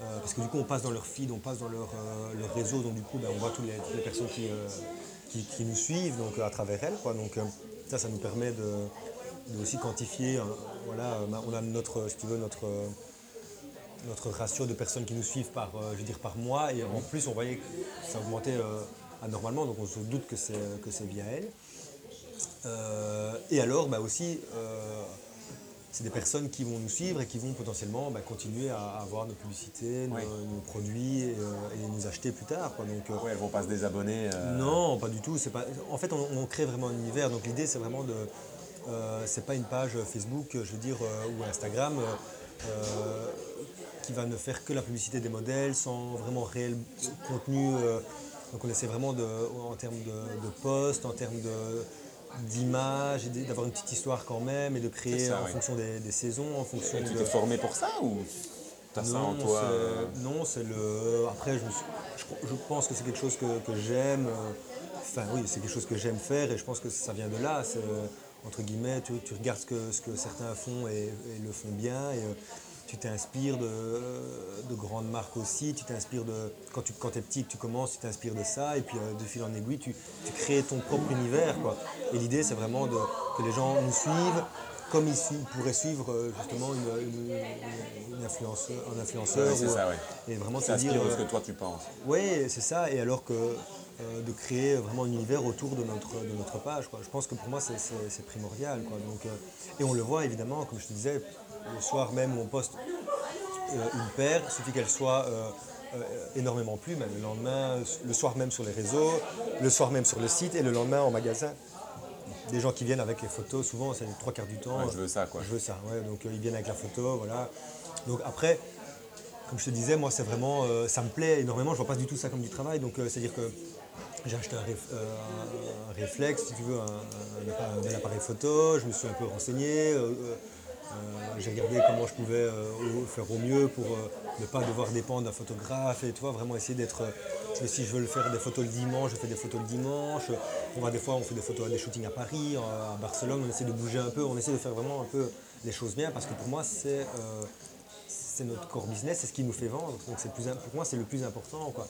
Euh, parce que du coup, on passe dans leur feed, on passe dans leur, leur réseau, donc du coup, bah, on voit toutes les, personnes qui, qui, nous suivent donc, à travers elles. Quoi. Donc ça, ça nous permet de, aussi quantifier. voilà, bah, on a notre, si tu veux, notre notre ratio de personnes qui nous suivent par, je veux dire, par mois. Et en plus, on voyait que ça augmentait anormalement, donc on se doute que c'est via elle. Euh, et alors, bah aussi, euh, c'est des personnes qui vont nous suivre et qui vont potentiellement bah, continuer à avoir nos publicités, nos, produits euh, et, nous acheter plus tard. Quoi. Donc, elles vont pas se désabonner. Non, pas du tout. Pas... En fait, on, crée vraiment un univers. Donc l'idée, c'est vraiment de. c'est pas une page Facebook, je veux dire, ou Instagram. qui va ne faire que la publicité des modèles sans vraiment réel contenu. donc on essaie vraiment de, en termes de, de posts, en termes de, d'image, d'avoir une petite histoire quand même et de créer en fonction des, saisons, en fonction. Et tu t'es formé pour ça ou t'as ça en toi euh Non, c'est le. Après, je, je, pense que c'est quelque chose que, j'aime. Enfin, oui, c'est quelque chose que j'aime faire et je pense que ça vient de là. Entre guillemets, tu, regardes ce que, ce que certains font et, le font bien et euh, tu t'inspires de, grandes marques aussi, tu t'inspires de. Quand tu quand es petit, tu commences, tu t'inspires de ça, et puis euh, de fil en aiguille, tu, crées ton propre univers. Quoi. Et l'idée, c'est vraiment de, que les gens nous suivent, comme ils, pourraient suivre euh, justement une, une, un influenceur. c'est ça, Et vraiment dire. ce que toi tu penses. Oui, c'est ça. Et alors que de créer vraiment un univers autour de notre, de notre page. Quoi. Je pense que pour moi, c'est primordial. Quoi. Donc, et on le voit évidemment, comme je te disais, le soir même où on poste euh, une paire, il suffit qu'elle soit euh, euh, énormément plus, même le lendemain, le soir même sur les réseaux, le soir même sur le site et le lendemain en magasin. Des gens qui viennent avec les photos, souvent c'est les trois quarts du temps. je veux ça quoi. Je veux ça, ouais. Donc ils viennent avec la photo, voilà. Donc après, comme je te disais, moi c'est vraiment, ça me plaît énormément, je vois pas du tout ça comme du travail. Donc c'est-à-dire que j'ai acheté un, réflexe, si tu veux, un, appareil photo, je me suis un peu renseigné. Euh, j'ai regardé comment je pouvais euh, faire au mieux pour euh, ne pas devoir dépendre d'un photographe et tu vraiment essayer d'être. si je veux le faire des photos le dimanche, je fais des photos le dimanche. On va des fois on fait des photos à des shootings à Paris, à Barcelone, on essaie de bouger un peu, on essaie de faire vraiment un peu les choses bien parce que pour moi c'est notre core business, c'est ce qui nous fait vendre. Donc pour moi c'est le plus important. Quoi.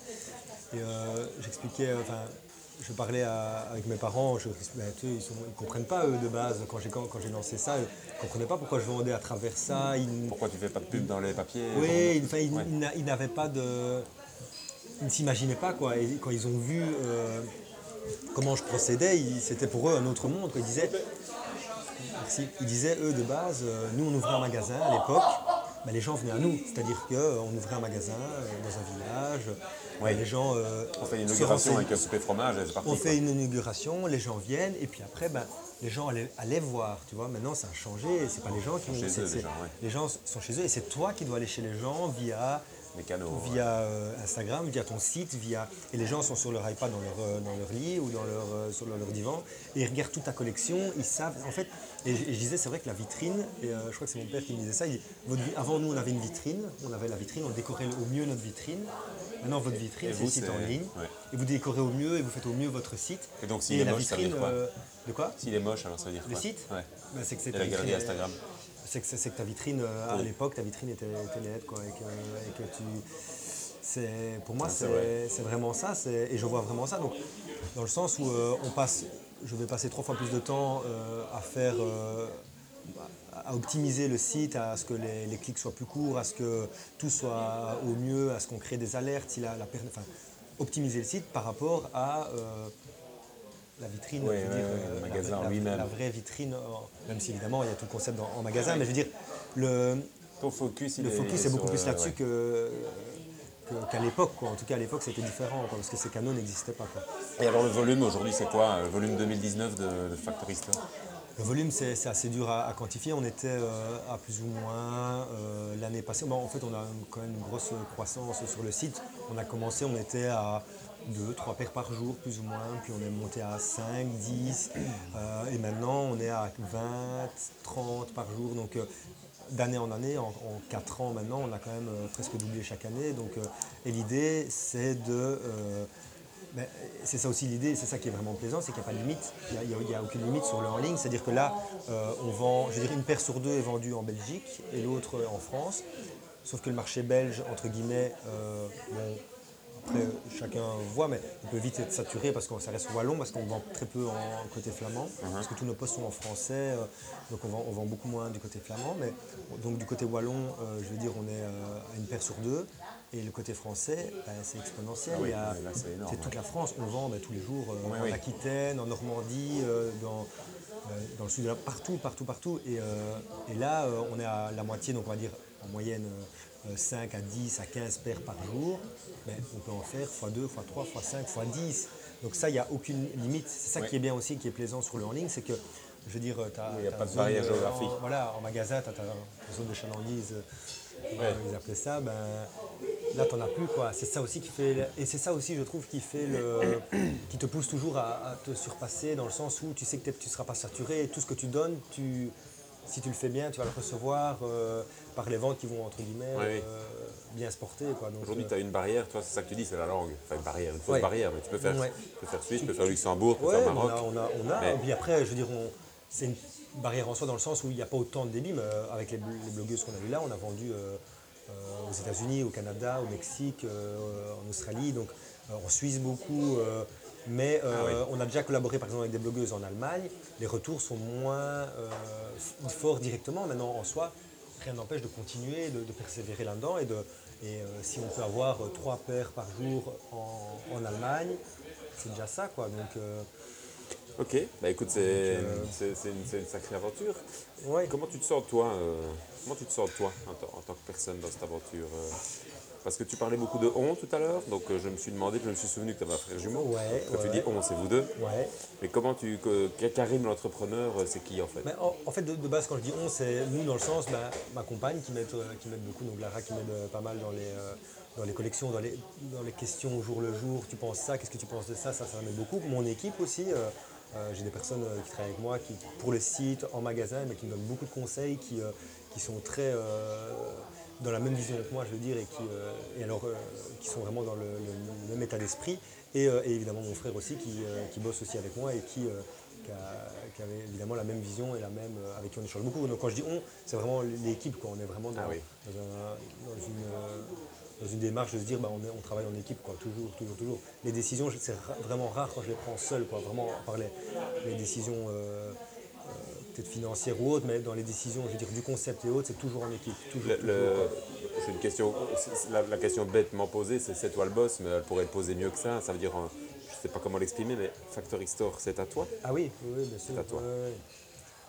Et j'expliquais, je parlais avec mes parents, je, ben, ils ne comprennent pas eux de base. Quand j'ai quand, lancé ça, ils ne comprenaient pas pourquoi je vendais à travers ça. pourquoi tu fais pas de pub dans les papiers Oui, ils, n'avaient pas de. Ils ne s'imaginaient pas quoi. Et quand ils ont vu euh, comment je procédais, c'était pour eux un autre monde. Ils disaient, merci, ils disaient eux de base, euh, nous on ouvrait un magasin à l'époque. Les gens venaient à nous, c'est-à-dire qu'on ouvrait un magasin euh, dans un village, les gens, euh, on fait une inauguration avec un souper fromage, On fait une inauguration, les gens viennent, et puis après, ben, les gens allaient, voir, tu vois. Maintenant, ça a changé, c'est pas les gens qui vont... Chez eux, les gens sont chez eux, et c'est toi qui dois aller chez les gens via via euh, Instagram, via ton site, via et les gens sont sur leur iPad dans leur, euh, dans leur lit ou dans leur, sur leur, divan et ils regardent toute ta collection, ils savent en fait. Et, je disais c'est vrai que la vitrine, et je crois que c'est mon père qui me disait ça. avant nous on avait une vitrine, on avait la vitrine, on décorait au mieux notre vitrine. Maintenant, votre vitrine, c'est le site en ligne. Et vous décorez au mieux et vous faites au mieux votre site. Et donc, s'il est moche, ça veut dire quoi euh, De quoi S'il est moche, alors ça veut dire quoi Le site ouais. Bah, c'est que c'est la galerie Instagram. C'est que, que, ta vitrine, euh, à l'époque, ta vitrine était, nette. Quoi, et, que, et que tu. Pour moi, c'est vraiment ça. Et je vois vraiment ça. Donc, dans le sens où euh, on passe, je vais passer trois fois plus de temps à faire à optimiser le site, à ce que les, clics soient plus courts, à ce que tout soit au mieux, à ce qu'on crée des alertes, si la, la enfin, optimiser le site par rapport à euh, la vitrine, je veux dire, euh, le magasin la, lui-même. La vraie vitrine, même si évidemment il y a tout le concept en magasin, mais je veux dire, le, focus, le focus est, beaucoup plus là-dessus que qu'à l'époque. En tout cas, à l'époque, c'était différent parce que ces canaux n'existaient pas. Et alors, le volume aujourd'hui, c'est quoi Le volume 2019 de, de Factory Store? Le volume, c'est assez dur à, quantifier. On était euh, à plus ou moins euh, l'année passée. en fait, on a quand même une grosse croissance sur le site. On a commencé, on était à 2, 3 paires par jour, plus ou moins. Puis on est monté à 5, 10. [clears throat] Euh, et maintenant, on est à 20, 30 par jour. Donc, d'année en année, en, 4 ans maintenant, on a quand même presque doublé chaque année. Donc, et l'idée, c'est de c'est ça aussi l'idée, c'est ça qui est vraiment plaisant, c'est qu'il n'y a pas de limite, il n'y a, aucune limite sur le en ligne. C'est-à-dire que là, euh, on vend, je veux dire, une paire sur deux est vendue en Belgique et l'autre en France. Sauf que le marché belge, entre guillemets, euh, après chacun voit, mais il peut vite être saturé parce que ça reste wallon, parce qu'on vend très peu en côté flamand, uh-huh. parce que tous nos postes sont en français, euh, donc on vend, beaucoup moins du côté flamand. Mais donc du côté wallon, je veux dire, on est à une paire sur deux. Et le côté français, bah, c'est exponentiel. c'est toute la France. On vend bah, tous les jours euh, en Aquitaine, en Normandie, euh, dans, euh, dans, le sud de la partout, partout, partout. Et, et là, on est à la moitié, donc on va dire en moyenne 5 à 10 à 15 paires par jour. Mais on peut en faire x2, x3, x5, x10. Donc ça, il n'y a aucune limite. C'est ça qui est bien aussi, qui est plaisant sur le en ligne, c'est que je veux dire, tu as. Il n'y a pas de barrière géographique. voilà, en magasin, tu as ta zone de chalandise, ils appelaient ça. Ben, Là, t'en as plus, quoi. C'est ça aussi qui fait. Et c'est ça aussi, je trouve, qui fait le. [coughs] qui te pousse toujours à, te surpasser dans le sens où tu sais que tu ne seras pas saturé et tout ce que tu donnes, tu. Si tu le fais bien, tu vas le recevoir euh, par les ventes qui vont, entre guillemets, euh, bien se porter. Aujourd'hui, euh, tu as une barrière, toi, c'est ça que tu dis, c'est la langue. Enfin, une barrière, une fausse barrière, mais tu peux faire, tu peux faire Suisse, tu peux faire Luxembourg, tu peux faire Maroc. On a, on a, on a. Et puis après, je veux dire, c'est une barrière en soi dans le sens où il n'y a pas autant de débit, mais avec les, blogueuses qu'on a vues là, on a vendu aux États-Unis, au Canada, au Mexique, en Australie, donc en Suisse beaucoup. Mais ah on a déjà collaboré par exemple avec des blogueuses en Allemagne. Les retours sont moins forts directement. Maintenant, en soi, rien n'empêche de continuer, de, persévérer là-dedans. Et, de, et si on peut avoir trois paires par jour en, en Allemagne, c'est déjà ça. Quoi. Donc, Ok, bah écoute, c'est euh, une, sacrée aventure. Comment tu te sens toi euh, Comment tu te sens toi en, tant que personne dans cette aventure euh? Parce que tu parlais beaucoup de on tout à l'heure, donc je me suis demandé, je me suis souvenu que tu avais un frère jumeau. Quand tu dis on, c'est vous deux. Mais comment tu. Que, Karim, l'entrepreneur, c'est qui en fait? En, fait, de, base, quand je dis on, c'est nous dans le sens, ma compagne qui m'aide qui beaucoup, donc Lara qui m'aide pas mal dans les, dans les collections, dans les, dans les questions au jour le jour. Tu penses ça, qu'est-ce que tu penses de ça Ça, ça m'aide beaucoup. Mon équipe aussi. Euh, j'ai des personnes euh, qui travaillent avec moi qui, pour le site, en magasin, mais qui me donnent beaucoup de conseils, qui, euh, qui sont très dans la même vision que moi, je veux dire, et qui, et alors, qui sont vraiment dans le, même état d'esprit. Et, évidemment mon frère aussi qui, qui, bosse aussi avec moi et qui, qui, avait évidemment la même vision et la même, avec qui on échange beaucoup. Donc quand je dis on, c'est vraiment l'équipe, on est vraiment dans, ah dans une dans une démarche de se dire bah, on, on, travaille en équipe, quoi, toujours, toujours, toujours. Les décisions, c'est vraiment rare quand je les prends seul, quoi, vraiment, par les, les décisions euh, euh, peut-être financières ou autres, mais dans les décisions, je veux dire, du concept et autres, c'est toujours en équipe. c'est une question, la, question bêtement posée, c'est toi le boss, mais elle pourrait être posée mieux que ça. Ça veut dire, je ne sais pas comment l'exprimer, mais Factory Store, c'est à toi? Ah oui, oui, bien sûr. C'est à toi.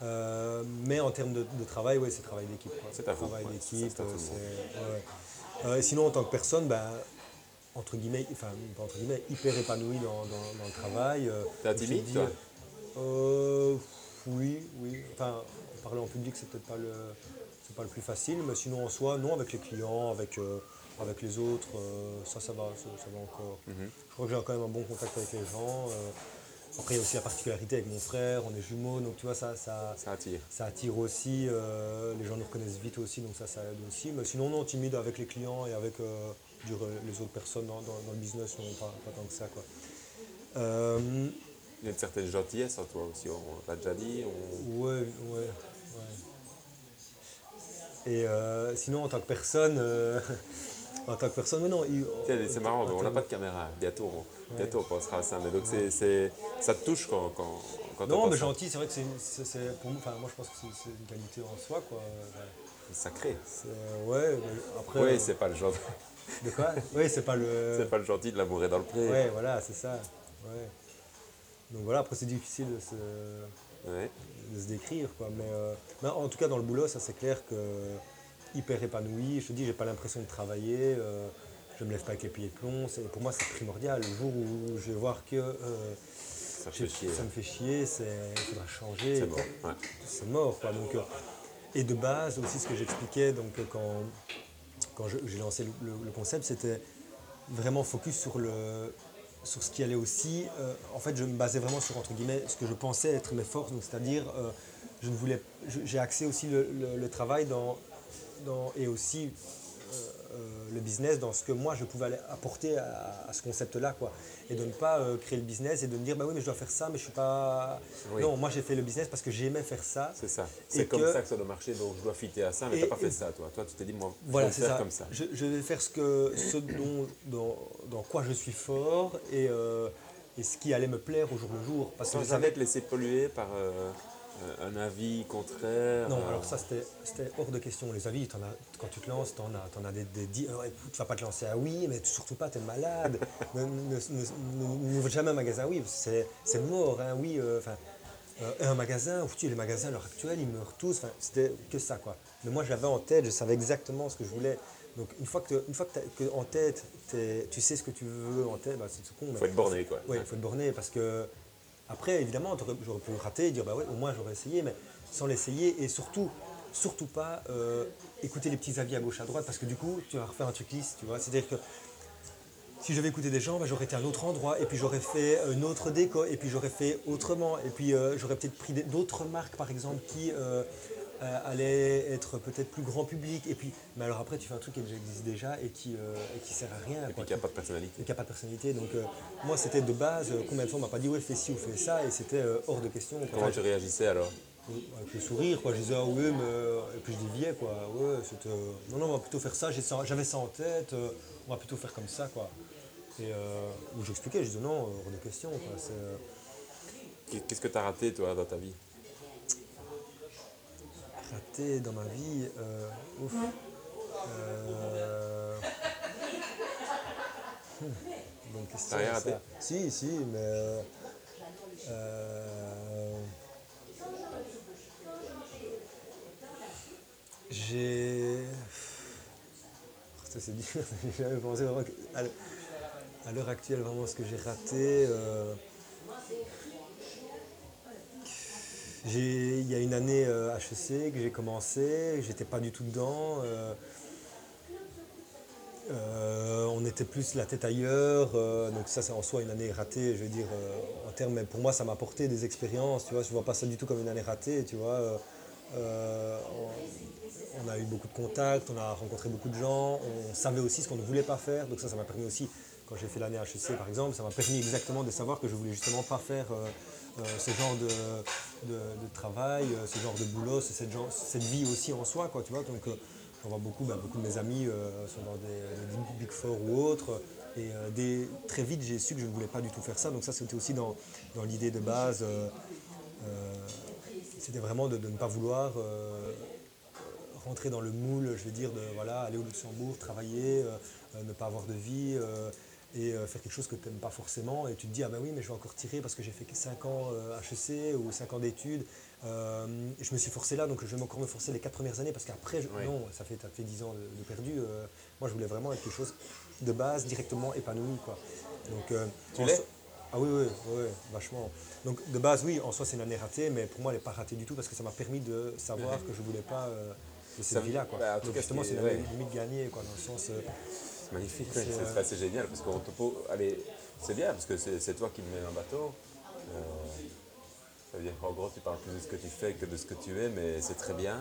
Euh, mais en termes de, travail, oui, c'est travail d'équipe. C'est à Travail d'équipe, euh, sinon, en tant que personne, ben, entre guillemets, enfin, pas entre guillemets, hyper épanoui dans, le travail. Euh, T'es timide, toi? Oui, oui. Enfin, parler en public, c'est peut-être pas le, pas le plus facile, mais sinon en soi, non, avec les clients, avec, avec les autres, ça, ça va, ça, va encore. Mhm. Je crois que j'ai quand même un bon contact avec les gens. Après, il y a aussi la particularité avec mon frère, on est jumeaux, donc tu vois, ça, ça, attire. Ça attire aussi. Euh, les gens nous reconnaissent vite aussi, donc ça, ça aide aussi. Mais sinon, non, timide avec les clients et avec euh, les autres personnes dans, le business, non, pas, tant que ça. Quoi. Euh, il y a une certaine gentillesse en toi aussi, on l'a déjà dit. On... Ouais, ouais, ouais. Et sinon, en tant que personne, [laughs] en tant que personne, mais non. c'est marrant, on n'a pas de caméra. Bientôt, on, bientôt on pensera à ça. Mais donc, c'est, ça te touche quand, quand, quand Non, mais gentil, c'est vrai que c'est, pour moi, moi je pense que c'est, une qualité en soi. Quoi. C'est sacré. ouais, après. Oui, c'est pas le gentil. De quoi? Oui, c'est pas le. [laughs] C'est pas le gentil de l'amourer dans le pré. Ouais, voilà, c'est ça. Ouais. Donc voilà, après, c'est difficile de se, de se décrire. Quoi. Mais, euh, mais en tout cas, dans le boulot, ça c'est clair que hyper épanoui. Je te dis, j'ai pas l'impression de travailler. Euh, je me lève pas avec les pieds de plomb. Pour moi, c'est primordial. Le jour où je vais voir que euh, ça, me fait chier, il faudra changer. C'est mort. C'est mort. Quoi. Donc, euh, et de base, aussi, ce que j'expliquais donc, quand, quand j'ai lancé le, concept, c'était vraiment focus sur, le, sur ce qui allait aussi. en fait, je me basais vraiment sur, entre guillemets, ce que je pensais être mes forces. C'est-à-dire, je ne voulais, j'ai axé aussi le travail dans et aussi euh, euh, le business dans ce que moi je pouvais apporter à, ce concept-là. quoi. Et de ne pas euh, créer le business et de me dire, bah oui, mais je dois faire ça, mais je suis pas. Non, moi j'ai fait le business parce que j'aimais faire ça. C'est ça. C'est comme ça que ça doit marcher, donc je dois fitter à ça, mais tu n'as pas fait ça, toi. Toi, tu t'es dit, moi, je vais faire comme ça. Je, vais faire ce, que, ce dont, dans, dans, quoi je suis fort et, et, ce qui allait me plaire au jour le jour. Parce Sans que jamais te laisser polluer par. Euh, un avis contraire Non, euh, alors ça c'était hors de question. Les avis, as, quand tu te lances, tu en as, en as des, des, Tu ne vas pas te lancer à oui, mais surtout pas, tu es malade. [laughs] N'ouvre jamais un magasin oui, c'est mort. Hein, oui, euh, un magasin, tu les magasins à l'heure actuelle, ils meurent tous. C'était que ça, quoi. Mais moi, j'avais en tête, je savais exactement ce que je voulais. Donc, une fois que, une fois que, en tête, tu sais ce que tu veux en tête, bah, c'est con. Il faut être borné, quoi. Oui, il faut être borné parce que après, évidemment, j'aurais pu rater et dire, bah ouais, au moins j'aurais essayé, mais sans l'essayer et surtout, surtout pas euh, écouter les petits avis à gauche, à droite, parce que du coup, tu vas refaire un truc lisse, tu vois. C'est-à-dire que si j'avais écouté des gens, bah, j'aurais été à un autre endroit, et puis j'aurais fait une autre déco, et puis j'aurais fait autrement, et puis euh, j'aurais peut-être pris d'autres marques, par exemple, qui euh, euh, allait être peut-être plus grand public. Et puis, mais alors après, tu fais un truc qui existe déjà et qui, euh, qui sert à rien. Et puis qui n'a pas de personnalité. Et qui n'a pas de personnalité. Donc, euh, moi, c'était de base, combien de fois on m'a pas dit, ouais, fais ci ou fais ça, et c'était hors de question. Comment tu réagissais alors? avec le sourire, quoi. Je disais, ah oui, mais. Et puis je déviais, quoi. Ouais, c'était. Non, non, on va plutôt faire ça, j'avais ça en tête, on va plutôt faire comme ça, quoi. Et où j'expliquais, je disais, non, hors de question, quoi. Qu'est-ce que tu as raté, toi, dans ta vie? Raté dans ma vie Ouf. Euh... [laughs] Bonne question. rien raté Si, si, mais. Euh... J'ai. Ça c'est dur, [laughs] j'ai jamais pensé vraiment à l'heure actuelle vraiment ce que j'ai raté. Il y a une année HEC euh, que j'ai commencé, j'étais pas du tout dedans. Euh, euh, on était plus la tête ailleurs, donc ça c'est en soi une année ratée, je veux dire, en termes, mais pour moi ça m'a apporté des expériences, tu vois, je vois pas ça du tout comme une année ratée, tu vois. on, a eu beaucoup de contacts, on a rencontré beaucoup de gens, on savait aussi ce qu'on ne voulait pas faire, donc ça ça m'a permis aussi, quand j'ai fait l'année HEC par exemple, ça m'a permis exactement de savoir que je voulais justement pas faire ce genre de, travail, euh, ce genre de boulot, cette, cette, vie aussi en soi, quoi, tu vois. Donc, euh, on voit beaucoup, bah, beaucoup de mes amis sont dans des, Big Four ou autres. Et très vite, j'ai su que je ne voulais pas du tout faire ça. Donc ça, c'était aussi dans, l'idée de base. c'était vraiment de, ne pas vouloir rentrer dans le moule, je veux dire, de voilà, aller au Luxembourg, travailler, ne pas avoir de vie et euh, faire quelque chose que tu n'aimes pas forcément et tu te dis ah ben oui mais je vais encore tirer parce que j'ai fait 5 ans HEC euh, ou 5 ans d'études euh, je me suis forcé là donc je vais encore me forcer les 4 premières années parce qu'après non ça fait, fait 10 ans de, perdu moi je voulais vraiment être quelque chose de base directement épanoui quoi donc tu l'es ah oui, oui, oui, vachement. Donc de base, oui, en soi c'est une année ratée, mais pour moi elle n'est pas ratée du tout parce que ça m'a permis de savoir [laughs] que je ne voulais pas de cette vie-là. Quoi. Bah, donc justement c'est une année limite gagnée, quoi, dans le sens c'est magnifique, c'est génial parce qu'on te Allez, c'est bien parce que c'est toi qui me mets un bateau. Euh, ça veut dire qu'en gros, tu parles plus de ce que tu fais que de ce que tu es, mais c'est très bien.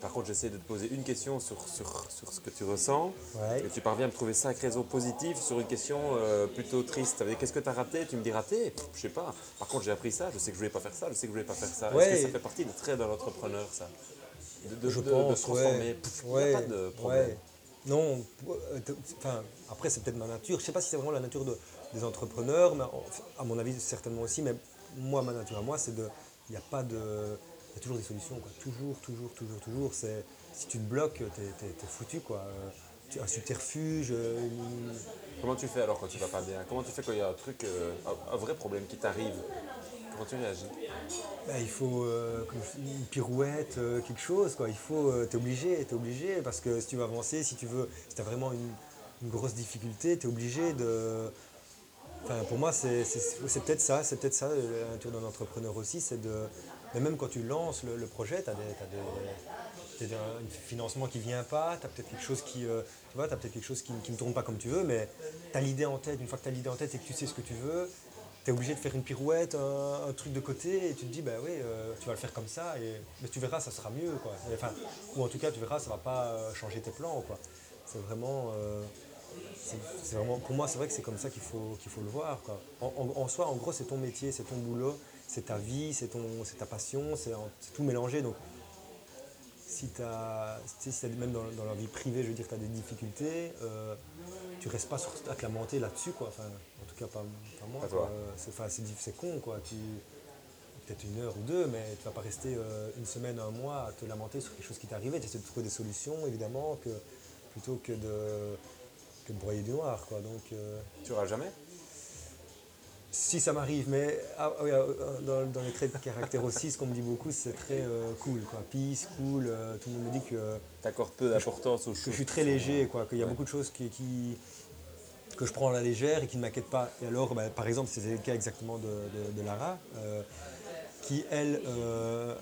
par contre, j'essaie de te poser une question sur, sur, sur ce que tu ressens. Et tu parviens à me trouver cinq raisons positives sur une question euh, plutôt triste. Qu'est-ce que tu as raté? Tu me dis raté? Je sais pas. Par contre, j'ai appris ça. Je sais que je voulais pas faire ça. Je sais que je voulais pas faire ça. Est-ce que ça fait partie des traits d'un entrepreneur, ça? De, je pense, se transformer. Il n'y a pas de problème. Non, euh, enfin, après c'est peut-être ma nature. Je ne sais pas si c'est vraiment la nature des entrepreneurs, mais à mon avis certainement aussi. Mais moi, ma nature à moi, c'est de, il n'y a pas de, il y a toujours des solutions, quoi. Toujours, toujours, toujours, toujours. C'est, si tu te bloques, t'es, es, foutu, quoi. Un subterfuge. Euh, Comment tu fais alors quand tu vas pas bien? Comment tu fais quand il y a un truc, euh, un vrai problème qui t'arrive? Bah, Il faut euh, une pirouette, euh, quelque chose. Quoi. Il faut, euh, es obligé, es obligé, parce que si tu veux avancer, si tu veux, si as vraiment une, grosse difficulté, tu es obligé de. Enfin, pour moi, c'est peut-être ça, c'est peut-être ça, la nature d'un entrepreneur aussi, c'est de. Mais même quand tu lances le, projet, tu as, des, un financement qui ne vient pas, tu as peut-être quelque chose qui. tu vois, as peut-être quelque chose qui, ne tourne pas comme tu veux, mais tu as l'idée en tête. Une fois que tu as l'idée en tête et que tu sais ce que tu veux, tu obligé de faire une pirouette, un, truc de côté, et tu te dis, bah oui, euh, tu vas le faire comme ça, et, mais tu verras, ça sera mieux. Quoi. Enfin, ou en tout cas, tu verras, ça va pas euh, changer tes plans. Quoi. C'est vraiment, euh, c'est, vraiment. Pour moi, c'est vrai que c'est comme ça qu'il faut, qu'il faut le voir. Quoi. En, soi, en gros, c'est ton métier, c'est ton boulot, c'est ta vie, c'est, ton, c'est ta passion, c'est, tout mélangé. Donc, si tu as, même dans, dans, la vie privée, je veux dire, tu as des difficultés, tu restes pas sur, à te lamenter là-dessus. Quoi. Enfin, pas, moi. C'est con, quoi. Peut-être une heure ou deux, mais tu vas pas rester euh, une semaine, un mois à te lamenter sur quelque chose qui t'est arrivé. Tu essaies de trouver des solutions, évidemment, que, plutôt que de, que de broyer du noir. Quoi. Donc, euh, tu auras jamais? Si ça m'arrive, mais ah, euh, dans, les traits de caractère aussi, ce qu'on me dit beaucoup, c'est très cool, quoi. Peace, cool. tout le monde me dit que. T'accordes peu d'importance aux choses. Que je suis très léger, quoi. Qu'il y a beaucoup de choses qui, qui, que je prends à la légère et qui ne m'inquiète pas. Et alors, bah, par exemple, c'était le cas exactement de, Lara, euh, qui, elle, euh,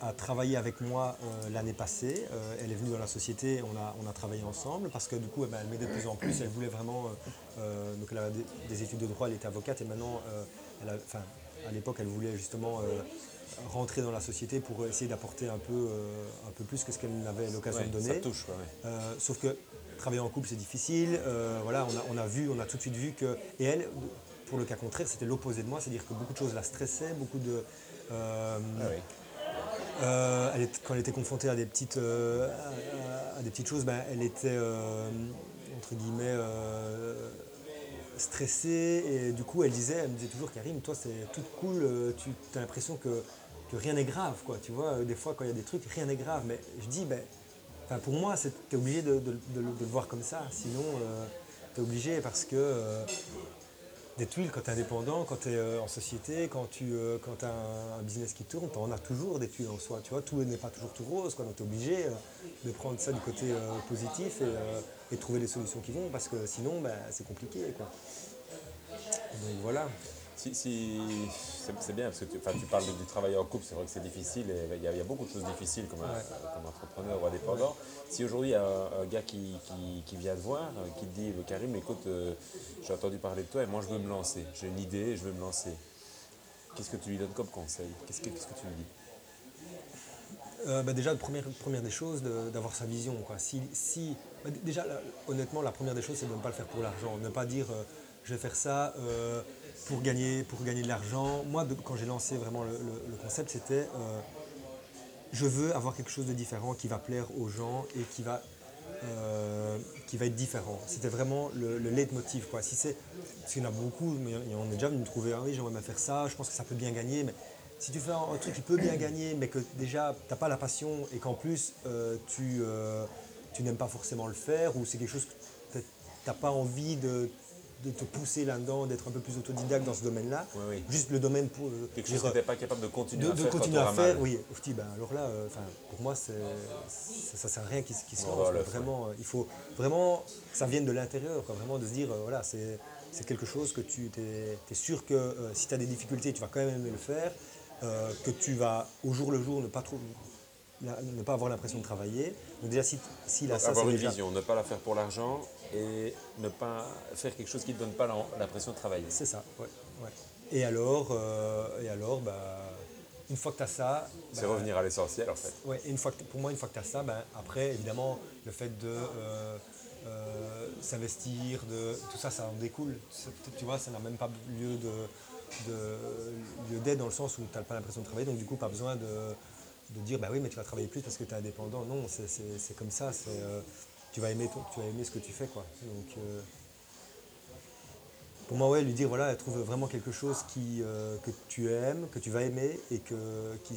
a travaillé avec moi euh, l'année passée. elle est venue dans la société, on a, on a travaillé ensemble parce que du coup, eh ben, elle m'aidait de plus en plus. Elle voulait vraiment. donc, elle avait des, études de droit, elle était avocate et maintenant, elle à l'époque, elle voulait justement rentrer dans la société pour essayer d'apporter un peu, un peu plus que ce qu'elle n'avait l'occasion de donner. Ça touche, sauf que travailler en couple, c'est difficile. Euh, voilà, on a, vu, on a tout de suite vu que. Et elle, pour le cas contraire, c'était l'opposé de moi, c'est-à-dire que beaucoup de choses la stressaient, beaucoup de. Euh, ah elle quand elle était confrontée à des petites, à, des petites choses, ben, elle était, entre guillemets, stressée. Et du coup, elle disait, elle me disait toujours, Karim, toi, c'est tout cool, tu as l'impression que, que rien n'est grave, quoi. Tu vois, des fois, quand il y a des trucs, rien n'est grave. Mais je dis, ben, pour moi, tu es obligé de, le voir comme ça. Sinon, tu es obligé parce que des tuiles quand tu es indépendant, quand tu es euh, en société, quand tu euh, quand as un, business qui tourne, on a toujours des tuiles en soi. Tu vois, tout n'est pas toujours tout rose, donc tu es obligé euh, de prendre ça du côté positif et, trouver les solutions qui vont parce que sinon bah, c'est compliqué. Donc voilà. Si, c'est bien parce que tu, tu parles du travail en couple, c'est vrai que c'est difficile et il y, a beaucoup de choses difficiles comme, comme entrepreneur ou indépendant. Si aujourd'hui il y a un, gars qui, vient te voir, qui te dit Karim, écoute, euh, j'ai entendu parler de toi et moi je veux me lancer, j'ai une idée et je veux me lancer, qu'est-ce que tu lui donnes comme conseil? Qu'est-ce que, que, tu lui dis? Euh, bah déjà, la première, première des choses, d'avoir sa vision. Quoi. Si, si bah, déjà, honnêtement, la première des choses, c'est de ne pas le faire pour l'argent. Ne pas dire euh, je vais faire ça pour gagner, pour gagner de l'argent. Moi, quand j'ai lancé vraiment le, concept, c'était euh, je veux avoir quelque chose de différent qui va plaire aux gens et qui va, euh, être différent. C'était vraiment le, le leitmotiv. Parce qu'il y en a beaucoup, mais on est déjà venu me trouver, ah oui, j'aimerais bien faire ça, je pense que ça peut bien gagner, mais si tu fais un, truc qui peut bien gagner, mais que déjà tu n'as pas la passion et qu'en plus euh, tu n'aimes pas forcément le faire, ou c'est quelque chose que tu n'as pas envie de de te pousser là-dedans, d'être un peu plus autodidacte dans ce domaine-là. Juste le domaine pour. Euh, Quelque chose que tu pas capable de continuer à faire. De continuer à faire, oui. Ben, alors là, euh, pour moi, ça ne sert à rien qui, qui se lance. vraiment, euh, il faut vraiment ça vienne de l'intérieur, vraiment de se dire, voilà, c'est quelque chose que tu es, sûr que si tu as des difficultés, tu vas quand même aimer le faire, que tu vas au jour le jour ne pas trop ne pas avoir l'impression de travailler. Donc déjà, si, si ça, avoir une vision, ne pas la faire pour l'argent et ne pas faire quelque chose qui ne te donne pas l'impression de travailler. C'est ça, ouais, Et alors, euh, et alors bah, une fois que tu as ça... C'est bah, revenir à l'essentiel en fait. Ouais, une fois que, pour moi, une fois que tu as ça, bah, après, évidemment, le fait de... Euh, euh, s'investir, de tout ça, ça en découle. Tu vois, ça n'a même pas lieu de, lieu d'être dans le sens où tu n'as pas l'impression de travailler, donc du coup, pas besoin de, de dire bah oui mais tu vas travailler plus parce que tu es indépendant. Non, c'est comme ça. Euh, tu, vas aimer tu vas aimer ce que tu fais. Quoi. Donc, euh, pour moi, ouais, lui dire voilà, elle trouve vraiment quelque chose qui, euh, que tu aimes, que tu vas aimer et que, qui,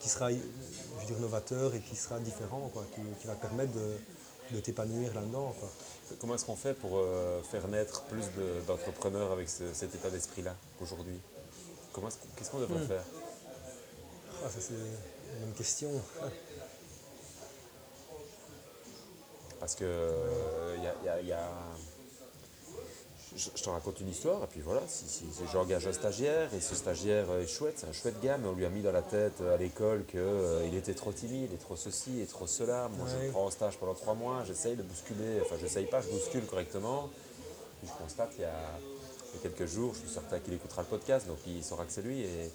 qui sera je veux dire, novateur et qui sera différent, quoi, qui, va permettre de, de t'épanouir là-dedans. Comment est-ce qu'on fait pour faire naître plus d'entrepreneurs avec cet état d'esprit-là aujourd'hui? Qu'est-ce qu'on devrait hmm. faire? Ah, ça, Bonne question. [laughs] Parce que il y, a, Je, te raconte une histoire, et puis voilà, si, j'engage un stagiaire, et ce stagiaire est chouette, c'est un chouette gars, mais on lui a mis dans la tête à l'école qu'il euh, était trop timide, il est trop ceci, et trop cela. Moi, je prends en stage pendant trois mois, j'essaye de bousculer, enfin, j'essaye pas, je bouscule correctement. Puis je constate, il y, a, il y a quelques jours, je suis certain qu'il écoutera le podcast, donc il saura que c'est lui, et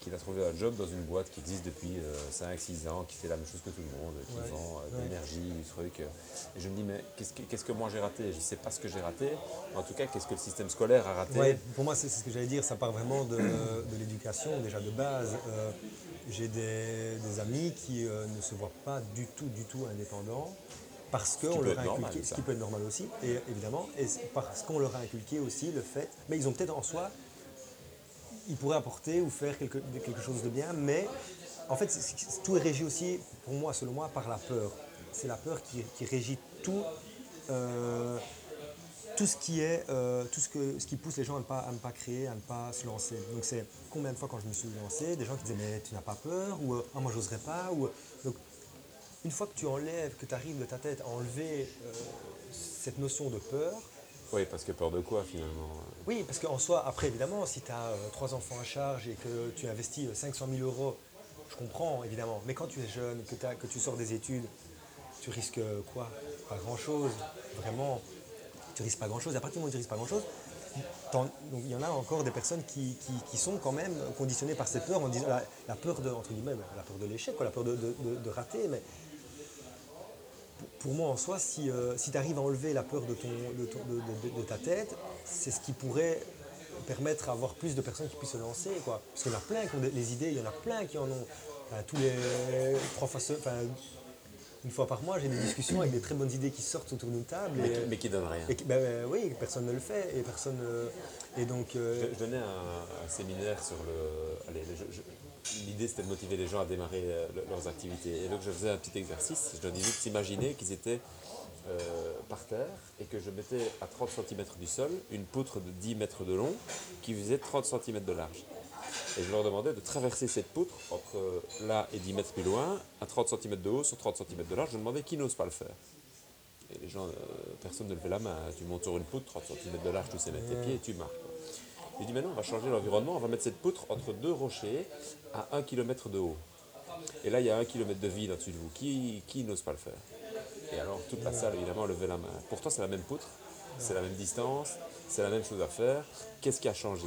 qu'il a trouvé un job dans une boîte qui existe depuis 5-6 euh, ans, qui fait la même chose que tout le monde, qui vend euh, de l'énergie, du truc. Et je me dis, mais qu'est-ce que, moi j'ai raté? Je ne sais pas ce que j'ai raté. En tout cas, qu'est-ce que le système scolaire a raté? Pour moi, c'est ce que j'allais dire. Ça part vraiment de, l'éducation, déjà de base. Euh, j'ai des, amis qui ne se voient pas du tout, du tout indépendants. Parce qu'on leur a inculqué, ce qui peut être normal aussi, et évidemment, et parce qu'on leur a inculqué aussi le fait, mais ils ont peut-être en soi il pourrait apporter ou faire quelque, quelque chose de bien, mais en fait, tout est régi aussi, pour moi, selon moi, par la peur. C'est la peur qui, régit tout, euh, tout ce qui est, euh, tout ce, que, ce qui pousse les gens à ne, pas, à ne pas créer, à ne pas se lancer. Donc c'est combien de fois quand je me suis lancé, des gens qui disaient mais tu n'as pas peur, ou ah, moi j'oserais pas, ou donc une fois que tu enlèves, que tu arrives de ta tête à enlever euh, cette notion de peur, oui, parce que peur de quoi finalement? Oui, parce qu'en soi, après évidemment, si tu as euh, trois enfants à charge et que tu investis 500 euh, 000 euros, je comprends évidemment. Mais quand tu es jeune, que, que tu sors des études, tu risques euh, quoi? Pas grand-chose, vraiment. Tu risques pas grand-chose. À partir du moment où tu risques pas grand-chose, il y en a encore des personnes qui, sont quand même conditionnées par cette peur, en disant la, peur de, entre guillemets, la peur de l'échec, la peur de, de rater. Mais pour moi en soi, si, euh, si tu arrives à enlever la peur de, ton, de, ta tête, c'est ce qui pourrait permettre à avoir plus de personnes qui puissent se lancer. Quoi. Parce qu'il y en a plein qui ont des, les idées, il y en a plein qui en ont. tous les trois fois, enfin, une fois par mois, j'ai des discussions avec des très bonnes idées qui sortent autour d'une table. Mais, qui ne donnent rien. Ben, ben, oui, personne ne le fait. Et personne. Euh, et donc, euh, je, donnais un, séminaire sur le. L'idée c'était de motiver les gens à démarrer euh, leurs activités. Et donc je faisais un petit exercice. Je donnais juste imaginer qu'ils étaient par terre et que je mettais à 30 cm du sol une poutre de 10 mètres de long qui faisait 30 cm de large. Et je leur demandais de traverser cette poutre entre là et 10 mètres plus loin, à 30 cm de haut sur 30 cm de large. Je demandais qui n'ose pas le faire. Et les gens, euh, personne ne levait la main. Tu montes sur une poutre, 30 cm de large, tu sais mettre tes pieds et tu marches. J'ai dit maintenant, on va changer l'environnement, on va mettre cette poutre entre deux rochers à 1 km de haut. Et là, il y a 1 km de vide au-dessus de vous. Qui, qui n'ose pas le faire? Et alors, toute la salle, évidemment, levait la main. Pourtant, c'est la même poutre, c'est la même distance, c'est la même chose à faire. Qu'est-ce qui a changé?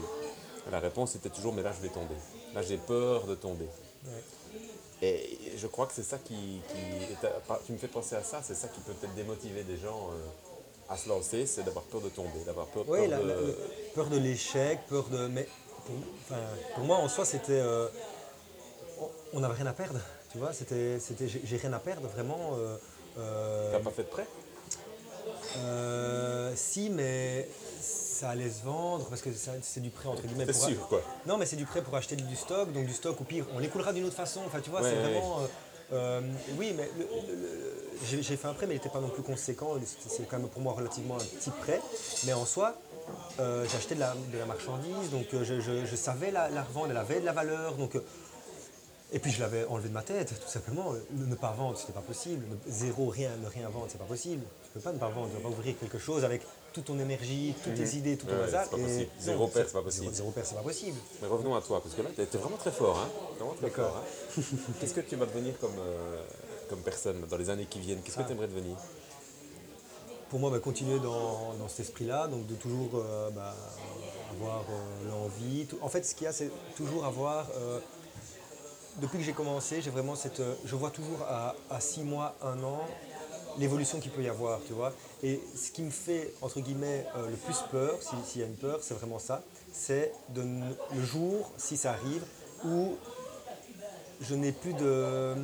La réponse était toujours mais là je vais tomber. Là j'ai peur de tomber. Et je crois que c'est ça qui, Tu me fais penser à ça, c'est ça qui peut peut-être démotiver des gens euh, à se lancer, c'est d'avoir peur de tomber, d'avoir peur, oui, de. peur de l'échec, peur de. Mais pour, moi en soi c'était. Euh, on n'avait rien à perdre, tu vois, c'était. J'ai rien à perdre vraiment. Euh, T'as pas fait de prêt? Si, mais ça allait se vendre parce que c'est du prêt entre guillemets. C'est sûr quoi? Non, mais c'est du prêt pour acheter du stock, donc du stock au pire, on l'écoulera d'une autre façon. Enfin, tu vois, c'est vraiment. Euh, euh, oui, mais j'ai fait un prêt, mais il n'était pas non plus conséquent. C'est quand même pour moi relativement un petit prêt. Mais en soi, euh, j'achetais de la, de la, marchandise, donc je, savais la, la, revendre, elle avait de la valeur. Donc, et puis je l'avais enlevé de ma tête, tout simplement. Ne, pas vendre, c'était pas possible. zéro, rien, ne rien vendre, c'est pas possible. Tu peux pas ne pas vendre, tu peux pas ouvrir quelque chose avec toute ton énergie, toutes tes mhm. idées, tout ton ouais, hasard. Zéro père, c'est pas possible. Zéro père, c'est pas possible. Mais revenons à toi, parce que là, tu vraiment très fort. Hein vraiment très fort. Hein Qu'est-ce que tu vas devenir comme, euh, comme personne dans les années qui viennent Qu'est-ce que ah. tu aimerais devenir Pour moi, bah, continuer dans, dans cet esprit-là, donc de toujours euh, bah, avoir euh, l'envie. En fait, ce qu'il y a, c'est toujours avoir depuis que j'ai commencé, j'ai vraiment cette. Je vois toujours à, à six mois, un an, l'évolution qu'il peut y avoir, tu vois. Et ce qui me fait, entre guillemets, euh, le plus peur, s'il y a une peur, c'est vraiment ça, c'est le jour, si ça arrive, où je n'ai plus de...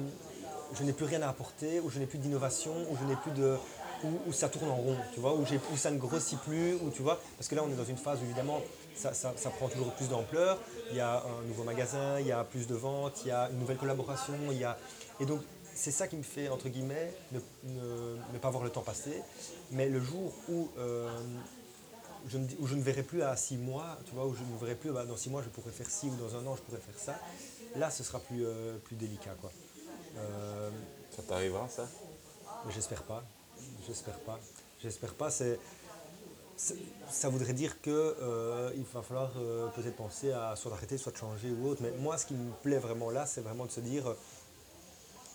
Je n'ai plus rien à apporter, où je n'ai plus d'innovation, où je n'ai plus de... Ça tourne en rond, tu vois, où, ça ne grossit plus, tu vois, parce que là on est dans une phase où évidemment ça, ça, prend toujours plus d'ampleur, il y a un nouveau magasin, il y a plus de ventes, il y a une nouvelle collaboration, il y a... Et donc c'est ça qui me fait, entre guillemets, ne, pas voir le temps passer. Mais le jour où, euh, je, ne, où je ne verrai plus à six mois, tu vois, où je ne verrai plus, bah, dans six mois je pourrais faire ci, ou dans un an je pourrais faire ça, là ce sera plus, euh, plus délicat. Quoi. Euh, ça t'arrivera ça? J'espère pas. J'espère pas. J'espère pas. C'est, ça voudrait dire qu'il il va falloir peut-être penser à soit d'arrêter, soit de changer ou autre. Mais moi, ce qui me plaît vraiment là, c'est vraiment de se dire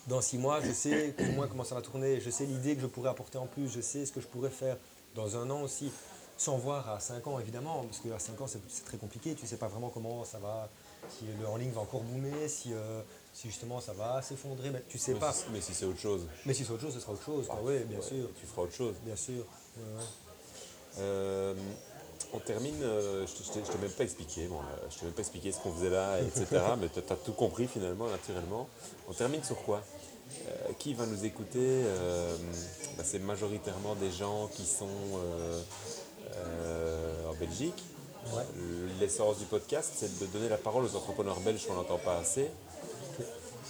dans six mois, je sais plus ou moins comment ça va tourner, je sais l'idée que je pourrais apporter en plus, je sais ce que je pourrais faire dans un an aussi, sans voir à cinq ans évidemment, parce qu'à cinq ans c'est très compliqué, tu ne sais pas vraiment comment ça va, si le en ligne va encore boomer, si, euh, si justement ça va s'effondrer, mais tu sais pas. mais si c'est autre chose. Mais si c'est autre chose, ce sera autre chose, ah, oui, bien sûr. Tu feras autre chose. Bien sûr. Euh, on termine, euh, je ne t'ai même pas expliqué, bon, euh, je t'ai même pas expliqué ce qu'on faisait là, etc. [laughs] mais tu as tout compris finalement, naturellement. On termine sur quoi? Qui va nous écouter bah, C'est majoritairement des gens qui sont en Belgique. L'essence du podcast, c'est de donner la parole aux entrepreneurs belges qu'on n'entend pas assez.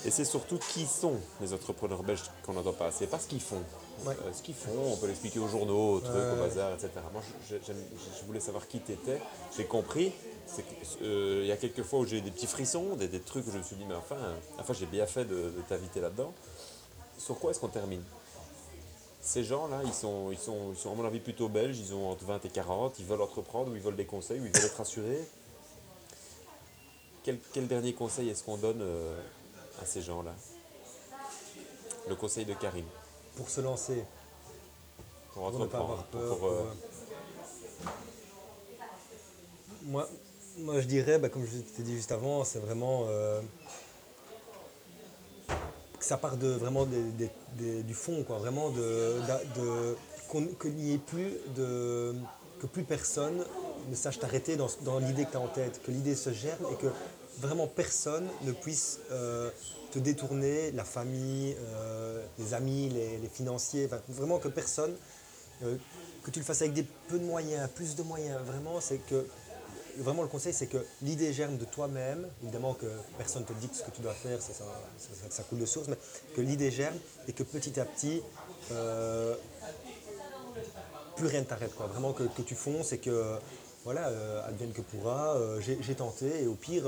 Et c'est surtout qui sont les entrepreneurs belges qu'on n'entend pas assez, pas ce qu'ils font. Euh, ce qu'ils font, on peut l'expliquer aux journaux, aux trucs, au bazar, etc. Moi, je, voulais savoir qui t'étais. J'ai compris. Euh, il y a quelques fois où j'ai eu des petits frissons, des, trucs où je me suis dit, mais enfin, enfin j'ai bien fait de, t'inviter là-dedans. Sur quoi est-ce qu'on termine? Ces gens-là, ils sont, ils, sont, ils sont, à mon avis, plutôt belges. Ils ont entre 20 et 40. Ils veulent entreprendre, ou ils veulent des conseils, ou ils veulent être assurés. Quel, dernier conseil est-ce qu'on donne euh, à ces gens-là Le conseil de Karim pour se lancer. Pour, ne pas avoir peur. Euh, euh, moi, moi, je dirais, bah, comme je t'ai dit juste avant, c'est vraiment euh, que ça part de, vraiment du fond, quoi. Vraiment de, de, qu'il n'y ait plus de. que plus personne ne sache t'arrêter dans, dans l'idée que tu as en tête, que l'idée se germe et que vraiment personne ne puisse te détourner, la famille, les amis, les, financiers, vraiment que personne, que tu le fasses avec des peu de moyens, plus de moyens, vraiment, c'est que vraiment le conseil, c'est que l'idée germe de toi-même. Évidemment que personne ne te dit ce que tu dois faire, ça, ça, coule de source, mais que l'idée germe et que petit à petit, euh, plus rien ne t'arrête. Vraiment que, tu fonces et que, voilà, euh, advienne que pourra, euh, j'ai tenté et au pire,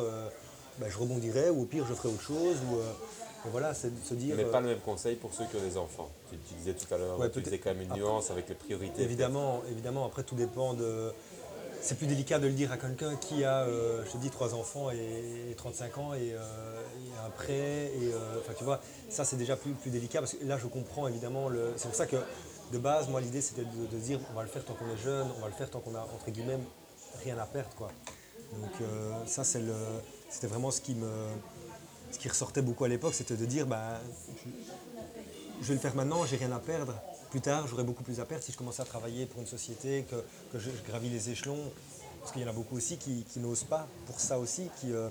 ben, je rebondirai ou au pire, je ferai autre chose. Ou, voilà, c'est se dire. Mais pas le même conseil pour ceux qui ont des enfants. Tu, disais tout à l'heure, tu disais quand même une nuance avec les priorités. Évidemment, évidemment, après tout dépend de c'est plus délicat de le dire à quelqu'un qui a, euh, je te dis, trois enfants et, 35 ans et, euh, un prêt. Et, euh, enfin, tu vois, ça c'est déjà plus, plus délicat parce que là je comprends évidemment. Le... C'est pour ça que de base, moi l'idée c'était de, dire on va le faire tant qu'on est jeune, on va le faire tant qu'on a entre guillemets rien à perdre. Quoi. Donc ça c'est le, c'était vraiment ce qui me, ce qui ressortait beaucoup à l'époque, c'était de dire bah, je, vais le faire maintenant, j'ai rien à perdre plus tard, j'aurais beaucoup plus à perdre si je commençais à travailler pour une société, que, je, gravis les échelons. Parce qu'il y en a beaucoup aussi qui, n'osent pas pour ça aussi, qui, euh,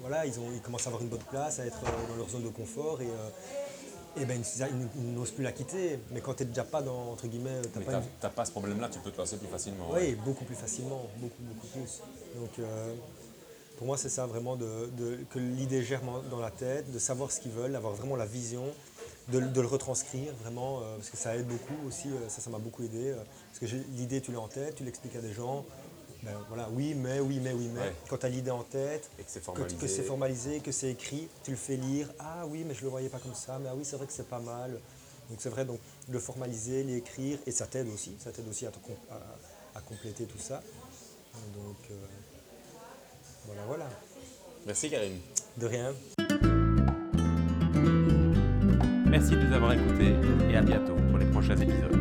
voilà, ils, ont, ils commencent à avoir une bonne place, à être euh, dans leur zone de confort et, euh, et ben, ils, n'osent plus la quitter. Mais quand tu n'es déjà pas dans, entre guillemets, tu n'as pas, pas, ce problème-là, tu peux te lancer plus facilement. Oui, beaucoup plus facilement, beaucoup, beaucoup plus. Donc pour moi, c'est ça vraiment, de, que l'idée germe dans la tête, de savoir ce qu'ils veulent, d'avoir vraiment la vision de, le retranscrire vraiment, euh, parce que ça aide beaucoup aussi, euh, ça, ça m'a beaucoup aidé. Euh, parce que l'idée, tu l'as en tête, tu l'expliques à des gens. Ben, voilà, oui, mais, oui, mais, oui, mais. Quand tu as l'idée en tête, que c'est formalisé. que c'est écrit, tu le fais lire. Ah oui, mais je le voyais pas comme ça, mais ah oui, c'est vrai que c'est pas mal. Donc c'est vrai, donc le formaliser, l'écrire, et ça t'aide aussi, ça t'aide aussi à, à, compléter tout ça. Donc voilà, voilà. Merci Karim. De rien. Merci de nous avoir écoutés et à bientôt pour les prochains épisodes.